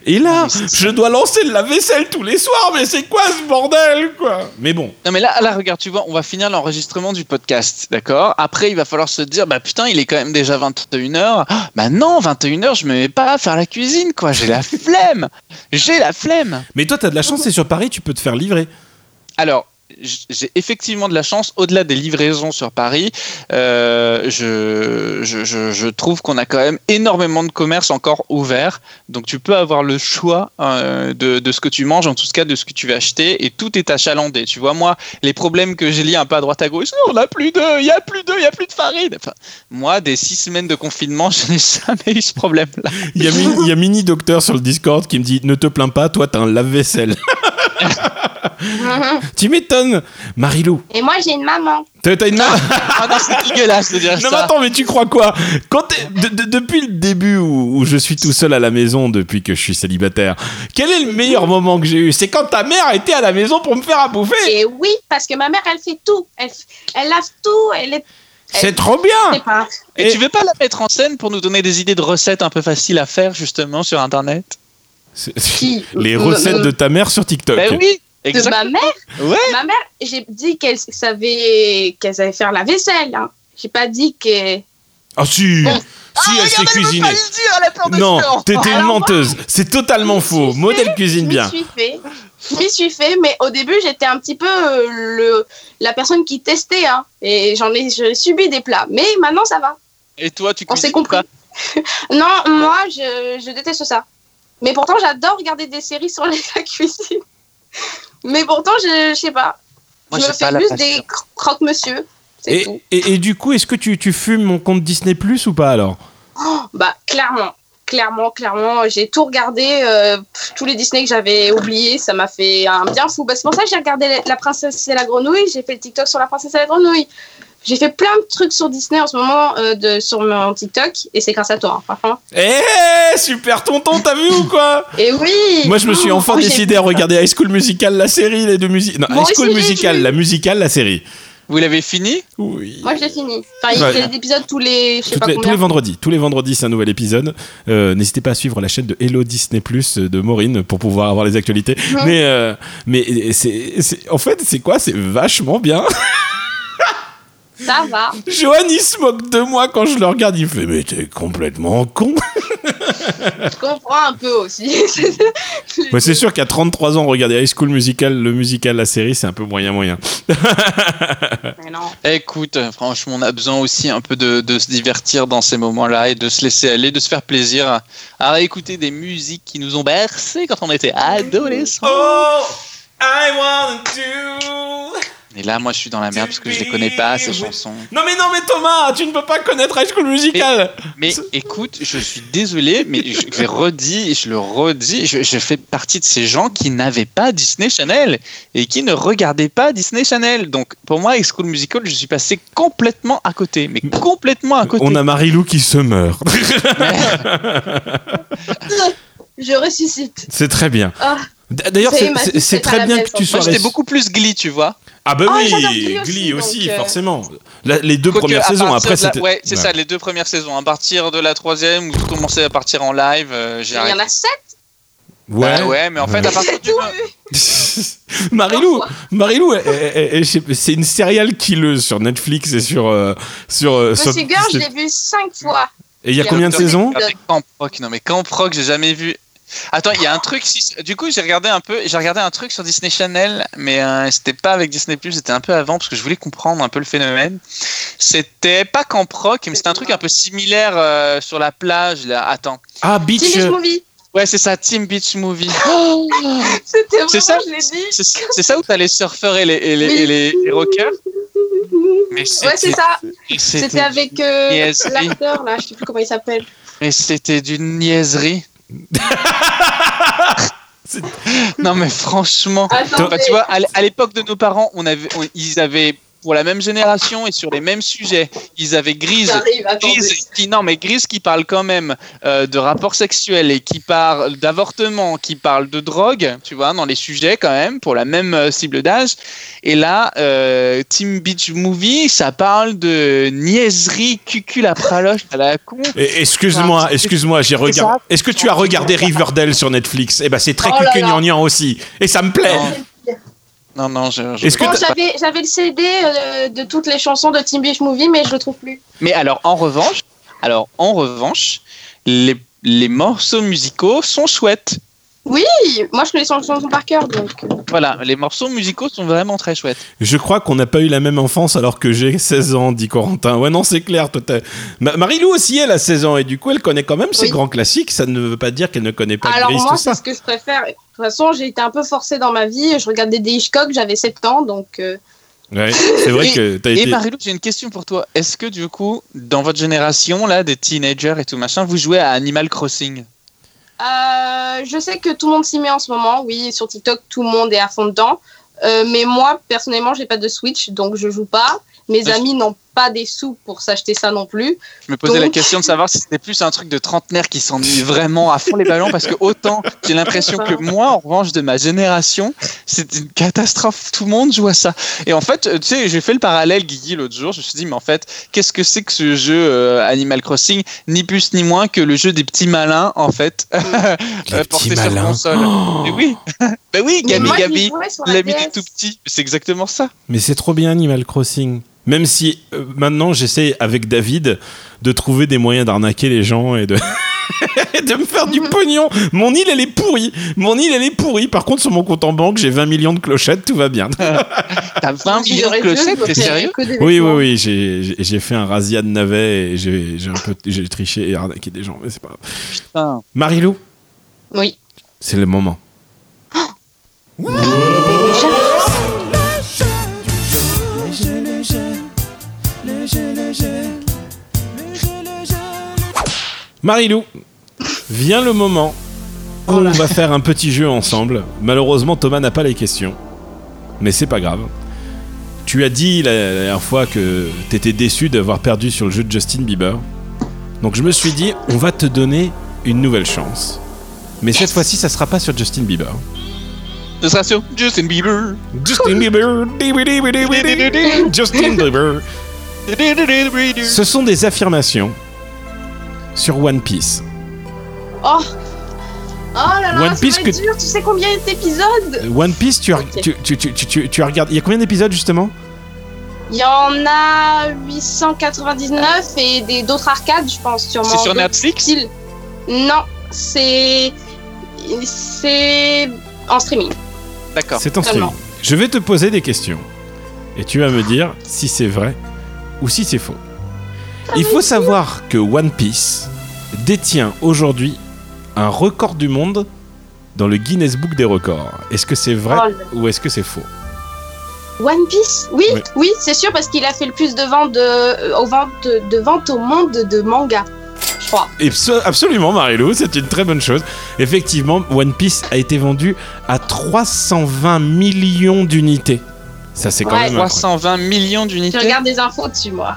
Et là, je dois lancer le lave-vaisselle tous les soirs, mais c'est quoi ce bordel, quoi? Mais bon, Non mais là, là, regarde, tu vois, on va finir l'enregistrement du podcast, d'accord? Après, il va falloir se dire, bah putain, il est quand même déjà 21h. Bah non, 21h, je me mets pas à faire la cuisine, quoi. J'ai la flemme. J'ai la flemme. mais toi t'as de la chance, c'est sur Paris, tu peux te faire livrer. Alors, j'ai effectivement de la chance, au-delà des livraisons sur Paris, euh, je, je, je, je trouve qu'on a quand même énormément de commerces encore ouverts. Donc tu peux avoir le choix euh, de, de ce que tu manges, en tout cas de ce que tu vas acheter, et tout est achalandé. Tu vois, moi, les problèmes que j'ai liés un peu à droite à gauche, on n'a plus de, il y a plus de, il y a plus de farine. Enfin, moi, des six semaines de confinement, (laughs) je n'ai jamais eu ce problème-là. Il y, a Mini- y a Mini Docteur sur le Discord qui me dit Ne te plains pas, toi t'as un lave-vaisselle. (laughs) (laughs) tu m'étonnes, Marilou. Et moi, j'ai une maman. T'as une. Ah non, c'est dégueulasse de dire Non, mais ça. attends, mais tu crois quoi? Quand t'es- de- de- Depuis le début où, où je suis tout seul à la maison, depuis que je suis célibataire, quel est le meilleur moment que j'ai eu? C'est quand ta mère était à la maison pour me faire à bouffer Et oui, parce que ma mère, elle fait tout. Elle, elle lave tout. Elle est. C'est trop bien. Et, Et- tu veux pas la mettre en scène pour nous donner des idées de recettes un peu faciles à faire justement sur internet? Qui (laughs) Les Euh, recettes euh, de ta mère sur TikTok. Ben oui, ma mère Ouais. Ma mère, j'ai dit qu'elle savait, qu'elle savait faire la vaisselle. Hein. J'ai pas dit que. Ah si Si, elle sait cuisiner. Non, t'étais une menteuse. C'est totalement faux. Modèle cuisine Je bien. m'y suis fait. Je m'y suis fait, mais au début, j'étais un petit peu euh, le, la personne qui testait. Hein, et j'en ai, j'ai subi des plats. Mais maintenant, ça va. Et toi, tu On s'est cuisines compris. (laughs) Non, moi, je, je déteste ça. Mais pourtant, j'adore regarder des séries sur les- (laughs) la cuisine. Mais pourtant, je, je sais pas. Moi, je me fais plus des cro- croque-monsieur. Et, et- et du coup, est-ce que tu, tu fumes mon compte Disney Plus ou pas alors? Bah, clairement. Clairement, clairement, j'ai tout regardé, euh, tous les Disney que j'avais oubliés, ça m'a fait un bien fou. Bah, c'est pour ça que j'ai regardé La- La Princesse et la Grenouille, j'ai fait le TikTok sur La Princesse et la Grenouille. J'ai fait plein de trucs sur Disney en ce moment euh, de, sur mon TikTok, et c'est grâce à toi, hein, franchement. Eh, super tonton, t'as vu ou quoi (laughs) Et oui Moi, je me suis enfin Oh, décidé à regarder High School Musical, la série, les deux musiques. Non, Moi High School aussi, Musical, la musicale, la série. Vous l'avez fini? Oui. Moi, je l'ai fini. Enfin, il Ouais. fait des épisodes tous les. Je sais pas les- tous les vendredis. Tous les vendredis, c'est un nouvel épisode. Euh, N'hésitez pas à suivre la chaîne de Hello Disney Plus de Maureen pour pouvoir avoir les actualités. Mhm. Mais, euh, mais c'est, c'est- en fait, c'est quoi? C'est vachement bien. (laughs) Ça va. Johan, il se moque de moi quand je le regarde. Il fait Mais t'es complètement con. Je comprends un peu aussi. (laughs) Ouais, c'est sûr qu'à 33 ans, regarder High School Musical, le musical, la série, c'est un peu moyen moyen. (laughs) Mais non. Écoute, franchement, on a besoin aussi un peu de, de se divertir dans ces moments-là et de se laisser aller, de se faire plaisir à, à écouter des musiques qui nous ont bercés quand on était adolescents. Oh, I wanna do. Et là, moi, je suis dans la merde parce que je les connais pas, ces chansons. Non mais non mais Thomas, tu ne peux pas connaître High School Musical. Mais écoute, je suis désolé, mais je, le redis, je le redis, je, je fais partie de ces gens qui n'avaient pas Disney Channel et qui ne regardaient pas Disney Channel. Donc pour moi, High School Musical, je suis passé complètement à côté, mais complètement à côté. On a Marilou qui se meurt. (laughs) Je ressuscite. C'est très bien. Ah. D'ailleurs, C'est très bien que tu sois Moi, j'étais beaucoup plus Glee, tu vois. Ah bah Oh, oui, Glee Glee aussi, euh, forcément. La- les deux premières saisons, après c'était. Ouais, c'est Ouais. ça, les deux premières saisons. À partir de la troisième, où tout commençait à partir en live, euh, j'ai Il y en a sept. Ouais. Bah ouais, mais en fait, à partir du. (laughs) Marilou. Marilou, elle- je sais- c'est une serial killeuse sur Netflix et sur euh, sur. euh, Monsieur Girl, je l'ai vu cinq fois. Et il y a combien de saisons. Ah, mais Camp Rock, non mais Camp Rock, j'ai jamais vu. Attends, il y a un truc. si- Du coup, j'ai regardé un peu. J'ai regardé un truc sur Disney Channel, mais euh, c'était pas avec Disney Plus. C'était un peu avant parce que je voulais comprendre un peu le phénomène. C'était pas Camp Rock, mais c'était un truc un peu similaire euh, sur la plage. Là. Attends. Ah, Beach. Teenage euh, Movie. Ouais, c'est ça, Team Beach Movie. (laughs) C'était vraiment, C'est ça je l'ai dit. C'est ça où t'as les surfeurs et les, et les, Oui. et les, les rockers? Mais Ouais, c'est ça. C'était avec euh, l'acteur, là, je sais plus comment il s'appelle. Mais c'était d'une niaiserie. Non mais franchement. Bah, tu vois, à l'époque de nos parents, on avait, on- ils avaient pour la même génération et sur les mêmes sujets, ils avaient Grise. Qui, non mais Grise qui parle quand même euh, de rapports sexuels et qui parle d'avortement, qui parle de drogue, tu vois, dans les sujets quand même pour la même euh, cible d'âge. Et là, euh, Team Beach Movie, ça parle de niaiserie, cucul à praloche à la con. Excuse-moi, excuse-moi, j'ai regardé. Est-ce que tu as regardé Riverdale sur Netflix? Eh ben, c'est très Oh là aussi, et ça me plaît. Non. Non, non, je, que j'avais le CD euh, de toutes les chansons de Team Beach Movie, mais je le trouve plus. Mais alors, en revanche, alors en revanche, les, les morceaux musicaux sont chouettes. Oui, moi je connais son chanson par cœur, donc. euh, Voilà, les morceaux musicaux sont vraiment très chouettes. Je crois qu'on n'a pas eu la même enfance alors que j'ai 16 ans, dit Corentin. Ouais, non, c'est clair. Toi, Ma- Marilou aussi, elle a 16 ans et du coup, elle connaît quand même ces Oui. grands classiques. Ça ne veut pas dire qu'elle ne connaît pas Alors Grise, moi, c'est ce que je préfère. De toute façon, j'ai été un peu forcée dans ma vie. Je regardais des Hitchcock, j'avais 7 ans, donc. euh, Ouais, c'est vrai Et- que t'as Et été. Marilou, j'ai une question pour toi. Est-ce que du coup, dans votre génération, là, des teenagers et tout machin, vous jouez à Animal Crossing? Euh, je sais que tout le monde s'y met en ce moment. Oui, sur TikTok, tout le monde est à fond dedans. Euh, mais moi, personnellement, j'ai pas de Switch, donc je joue pas. Mes Ah, amis n'ont pas des sous pour s'acheter ça non plus. Je me posais la question de savoir si c'était plus un truc de trentenaire qui s'ennuie vraiment à fond les ballons, parce que autant j'ai l'impression que moi, en revanche, de ma génération, c'est une catastrophe. Tout le monde joue à ça. Et en fait, tu sais, j'ai fait le parallèle, Guigui, l'autre jour. Je me suis dit, mais en fait, qu'est-ce que c'est que ce jeu euh, Animal Crossing? Ni plus ni moins que le jeu des petits malins, en fait, (laughs) porté sur malins. console. Oh Mais oui, (laughs) ben oui, Gabi Gabi, l'ami du tout petit. C'est exactement ça. Mais c'est trop bien Animal Crossing. Même si euh, maintenant j'essaie avec David de trouver des moyens d'arnaquer les gens (laughs) et de, me faire du pognon. Mon île elle est pourrie. Mon île elle est pourrie. Par contre sur mon compte en banque j'ai 20 millions de clochettes, tout va bien. (laughs) T'as 20 Si millions de clochettes, t'es sérieux Oui oui oui, j'ai fait un razzia de navets et j'ai j'ai un peu j'ai triché et arnaqué des gens, mais c'est pas grave. Putain. Marilou, Oui. c'est le moment. Marilou, vient le moment où on va faire un petit jeu ensemble. Malheureusement, Thomas n'a pas les questions. Mais c'est pas grave. Tu as dit la, la dernière fois que t'étais déçu d'avoir perdu sur le jeu de Justin Bieber. Donc je me suis dit, on va te donner une nouvelle chance. Mais cette fois-ci, ça sera pas sur Justin Bieber. Ce sera sur Justin Bieber. Justin Bieber, Justin Bieber. (laughs) Ce sont des affirmations sur One Piece. Oh Oh là là, One Piece que- dur. Tu sais combien d'épisodes One Piece, tu as, Ok. tu, tu, tu, tu, tu- tu as regardé. Il y a combien d'épisodes justement? Il y en a 899 et des d'autres arcades, je pense, sûrement. C'est sur Netflix? styles. Non, c'est c'est en streaming. D'accord. C'est en streaming. Je vais te poser des questions. Et tu vas me dire si c'est vrai ou si c'est faux. Il faut savoir que One Piece détient aujourd'hui un record du monde dans le Guinness Book des records. Est-ce que c'est vrai Oh ou est-ce que c'est faux? One Piece? Oui, Oui. oui, c'est sûr parce qu'il a fait le plus de ventes de, euh, de, ventes au monde de manga, je crois. Abso- Absolument, Marilou, c'est une très bonne chose. Effectivement, One Piece a été vendu à 320 millions d'unités. Ça, c'est quand Ouais. même incroyable. 320 millions Je d'unités. regarde des infos dessus, moi.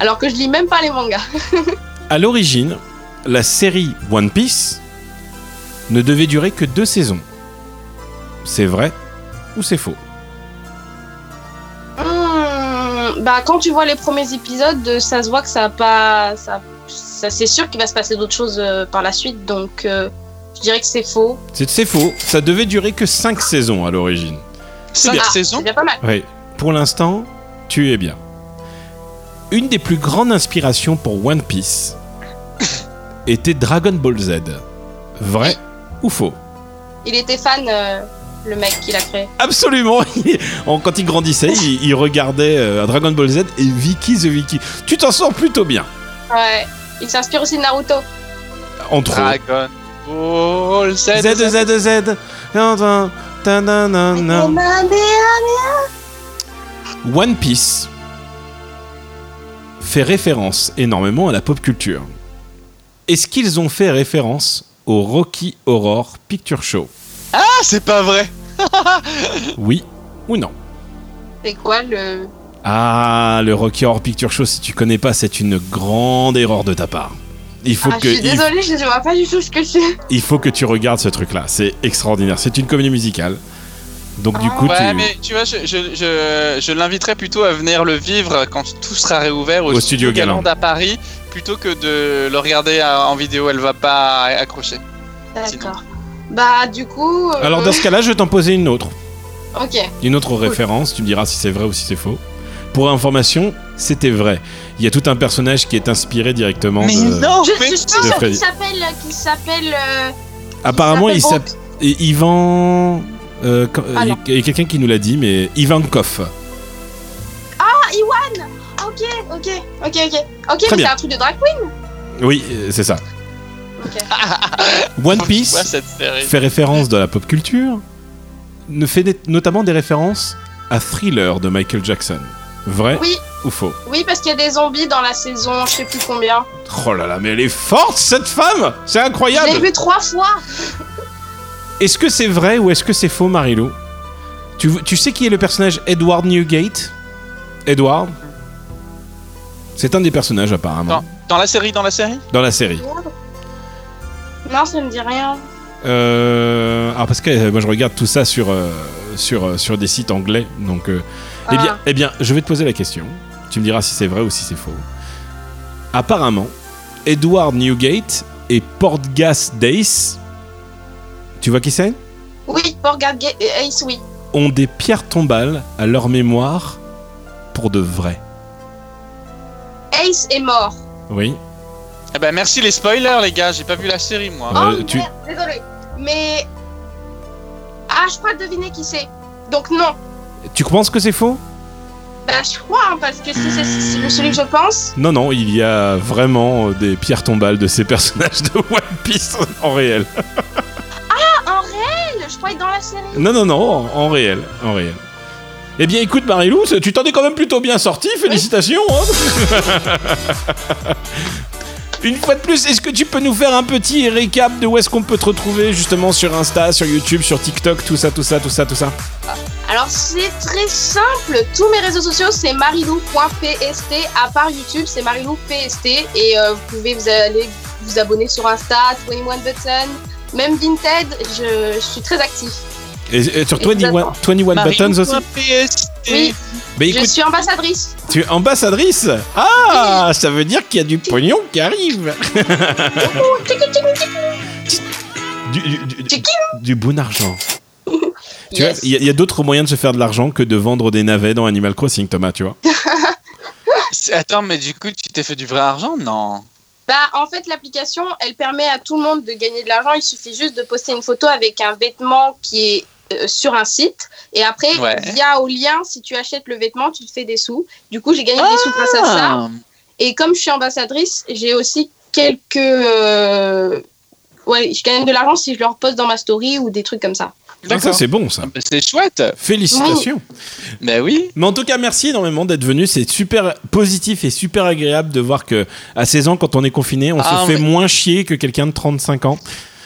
Alors que je lis même pas les mangas. (laughs) À l'origine, la série One Piece ne devait durer que deux saisons. c'est vrai ou c'est faux? Hmm, bah, quand tu vois les premiers épisodes, ça se voit que ça a pas. Ça, ça c'est sûr qu'il va se passer d'autres choses euh, par la suite, donc euh, je dirais que c'est faux. C'est c'est faux. Ça devait durer que 5 saisons à l'origine. Cinq. Ah, saisons? C'est bien pas mal. Oui. Pour l'instant, tu es bien. Une des plus grandes inspirations pour One Piece était Dragon Ball Z. Vrai ou faux? Il était fan, euh, le mec qui l'a créé. Absolument. (laughs) En- Quand il grandissait, il, il regardait euh, Dragon Ball Z et Vicky the Vicky. Tu t'en sors plutôt bien. Ouais. Il s'inspire aussi de Naruto. Entre. Dragon Ball Z. Z Z Z. Nan. One Piece fait référence énormément à la pop culture. Est-ce qu'ils ont fait référence au Rocky Horror Picture Show? Ah, c'est pas vrai. (laughs) Oui ou non? C'est quoi le. Ah, le Rocky Horror Picture Show, si tu connais pas, c'est une grande erreur de ta part. Il faut, Ah, que, je suis il, désolée, je ne vois pas du tout ce que c'est. il faut que tu regardes ce truc-là. C'est extraordinaire. C'est une comédie musicale. Donc du Ah. coup, Ouais, tu... mais tu vois, je, je, je, je l'inviterais plutôt à venir le vivre quand tout sera réouvert au, Au studio Galant. à Paris, plutôt que de le regarder à- en vidéo. Elle va pas accrocher. D'accord. Bah, du coup. euh, Alors dans ce cas-là, je vais t'en poser une autre. Ok. Une autre référence, tu me diras si c'est vrai ou si c'est faux. Pour information, c'était vrai. Il y a tout un personnage qui est inspiré directement Mais de... non, Je, mais je suis de sûre Freddy. qu'il s'appelle. S'appelle. euh, Apparemment, il s'appelle s'appelle Ivan... euh, quand- Ah, il y a quelqu'un qui nous l'a dit, mais Ivankov. Ah, Iwan Ok, ok, ok, ok. Ok, Très mais bien. c'est un truc de drag queen Oui, euh, c'est ça. (laughs) One Piece fait référence de la pop culture, ne fait des- notamment des références à Thriller de Michael Jackson. Vrai Oui, ou faux? Oui, parce qu'il y a des zombies dans la saison, je sais plus combien. Oh là là, mais elle est forte cette femme C'est Je l'ai incroyable vu trois fois. Est-ce que c'est vrai ou est-ce que c'est faux, Marilou? Tu, tu sais qui est le personnage Edward Newgate? Edward C'est un des personnages apparemment. Dans la série, dans la série? Dans la série. Non, ça me dit rien. Euh, alors parce que euh, moi je regarde tout ça sur, euh, sur, euh, sur des sites anglais, donc euh, eh, bien, Ah. eh bien je vais te poser la question. Tu me diras si c'est vrai ou si c'est faux. Apparemment, Edward Newgate et Portgas Dace, tu vois qui c'est? Oui, pour regarder Ace, oui. ont des pierres tombales à leur mémoire pour de vrai. Ace est mort. Oui. Eh ben merci les spoilers les gars, j'ai pas vu la série moi. Euh, oh, tu- merde, désolé. Mais. Ah, je crois deviner qui c'est. Donc, non. Tu penses que c'est faux? Bah, je crois, hein, parce que si c'est c'est celui que je pense. Non, non, il y a vraiment euh, des pierres tombales de ces personnages de One Piece en réel. (laughs) Je croyais dans la série. Non, non, non, en, en réel, en réel. Eh bien, écoute, Marilou, tu t'en es quand même plutôt bien sorti. Félicitations. hein. (laughs) Une fois de plus, est-ce que tu peux nous faire un petit récap de où est-ce qu'on peut te retrouver justement sur Insta, sur YouTube, sur TikTok, tout ça, tout ça, tout ça, tout ça? Alors, c'est très simple. Tous mes réseaux sociaux, c'est marilou.pst. À part YouTube, c'est marilou.pst. Et euh, vous pouvez vous aller vous abonner sur Insta, 21 Button. Même Vinted, je, je suis très actif. Et, et sur Exactement. 21, 21 Buttons aussi PST. Oui, Bah je suis ambassadrice. tu es ambassadrice Ah, ça veut dire qu'il y a du pognon qui arrive (laughs) Du, du, du- Tchiki. du bon argent. Tu Yes. vois, il y a, il y a d'autres moyens de se faire de l'argent que de vendre des navets dans Animal Crossing, Thomas, tu vois. (laughs) Attends, mais du coup, tu t'es fait du vrai argent? Non. Bah, en fait, l'application, elle permet à tout le monde de gagner de l'argent. Il suffit juste de poster une photo avec un vêtement qui est euh, sur un site. Et après, Ouais. via au lien, si tu achètes le vêtement, tu te fais des sous. Du coup, j'ai gagné des sous grâce à ça. Ah. Et comme je suis ambassadrice, j'ai aussi quelques. euh, Ouais, je gagne de l'argent si je le reposte dans ma story ou des trucs comme ça. Ah, ça, D'accord. c'est bon, ça. Ah, bah, C'est chouette. Félicitations. Bah oui. Mais en tout cas, merci énormément d'être venu. C'est super positif et super agréable de voir que à 16 ans, quand on est confiné, on Ah, se fait mais- moins chier que quelqu'un de 35 ans.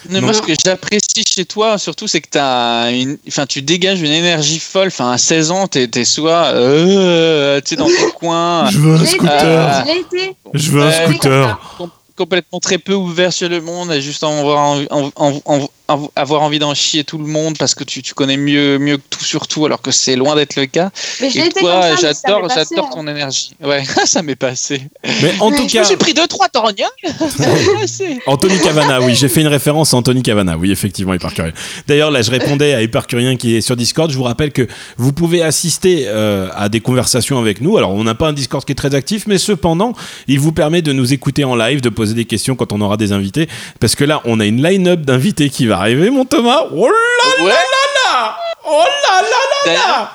Mais Non. moi, ce que j'apprécie chez toi, surtout, c'est que t'as une... enfin, tu dégages une énergie folle. Enfin, à 16 ans, t'es t'es soit euh, tu sais, dans ton (laughs) coin, veux Je l'ai été, scooter. été. Je veux un scooter. com- complètement très peu ouvert sur le monde, et juste en, avoir envie- en, en- en- avoir envie d'en chier tout le monde parce que tu, tu connais mieux, mieux que tout sur tout, alors que c'est loin d'être le cas. Mais Et toi, j'adore, j'adore hein. ton énergie. Ouais, (laughs) ça m'est passé. Mais en tout Mais cas, J'ai pris deux, trois torgnas. ça (laughs) m'est passé. Anthony Cavana, oui, j'ai fait une référence à Anthony Cavana, oui, effectivement, Hypercurien. D'ailleurs, là, je répondais à Hypercurien qui est sur Discord. Je vous rappelle que vous pouvez assister euh, à des conversations avec nous. Alors, on n'a pas un Discord qui est très actif, mais cependant, il vous permet de nous écouter en live, de poser des questions quand on aura des invités. Parce que là, on a une line-up d'invités qui va arriver, mon Thomas. Oh là Ouais. là Oh là là là là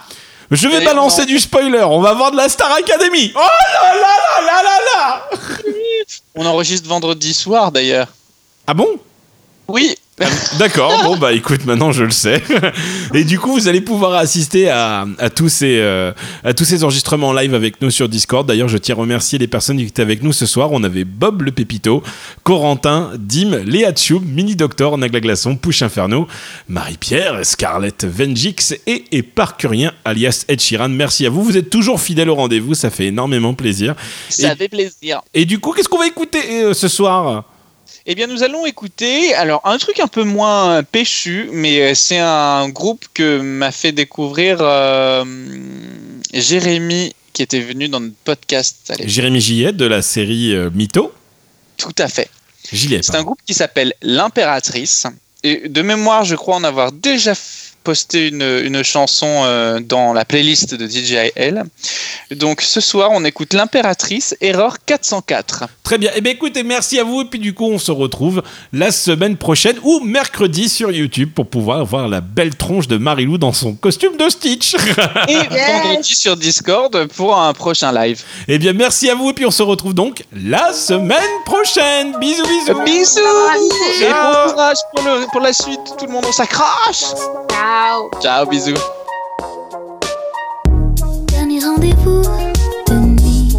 Je vais balancer du spoiler. On va voir de la Star Academy. Oh là là là là là là on enregistre vendredi soir d'ailleurs. Ah bon Oui. D'accord, bon bah écoute, maintenant je le sais. (laughs) Et du coup, vous allez pouvoir assister à, à tous ces, euh, à tous ces enregistrements en live avec nous sur Discord. D'ailleurs, je tiens à remercier les personnes qui étaient avec nous ce soir. On avait Bob le Pépito, Corentin, Dim, Léa Tchoub, Mini Doctor, Nagla Glaçon, Push Inferno, Marie-Pierre, Scarlett Vengix et Éparcurien alias Ed Sheeran. Merci à vous. Vous êtes toujours fidèles au rendez-vous, ça fait énormément plaisir. Ça fait plaisir. Et du coup, qu'est-ce qu'on va écouter euh, ce soir? Eh bien, nous allons écouter alors un truc un peu moins péchu, mais euh, c'est un groupe que m'a fait découvrir euh, Jérémy, qui était venu dans notre podcast. Jérémy Gillet de la série euh, Mytho. Tout à fait. Gilet. C'est un groupe qui s'appelle L'Impératrice. Et de mémoire, je crois en avoir déjà posté une, une chanson euh, dans la playlist de DJL. Donc ce soir, on écoute L'Impératrice, Erreur 404. Très bien. Eh bien, écoutez, merci à vous. Et puis, du coup, on se retrouve la semaine prochaine ou mercredi sur YouTube pour pouvoir voir la belle tronche de Marilou dans son costume de Stitch. Et (laughs) vendredi sur Discord pour un prochain live. eh bien, merci à vous. Et puis, on se retrouve donc la semaine prochaine. Bisous, bisous. Bisous. Et bon courage pour, le- pour la suite. Tout le monde, on s'accroche Ciao. Ciao, bisous. Dernier rendez-vous de nuit.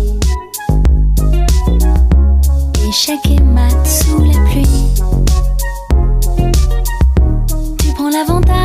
Échec et mat sous la pluie. Tu prends l'avantage.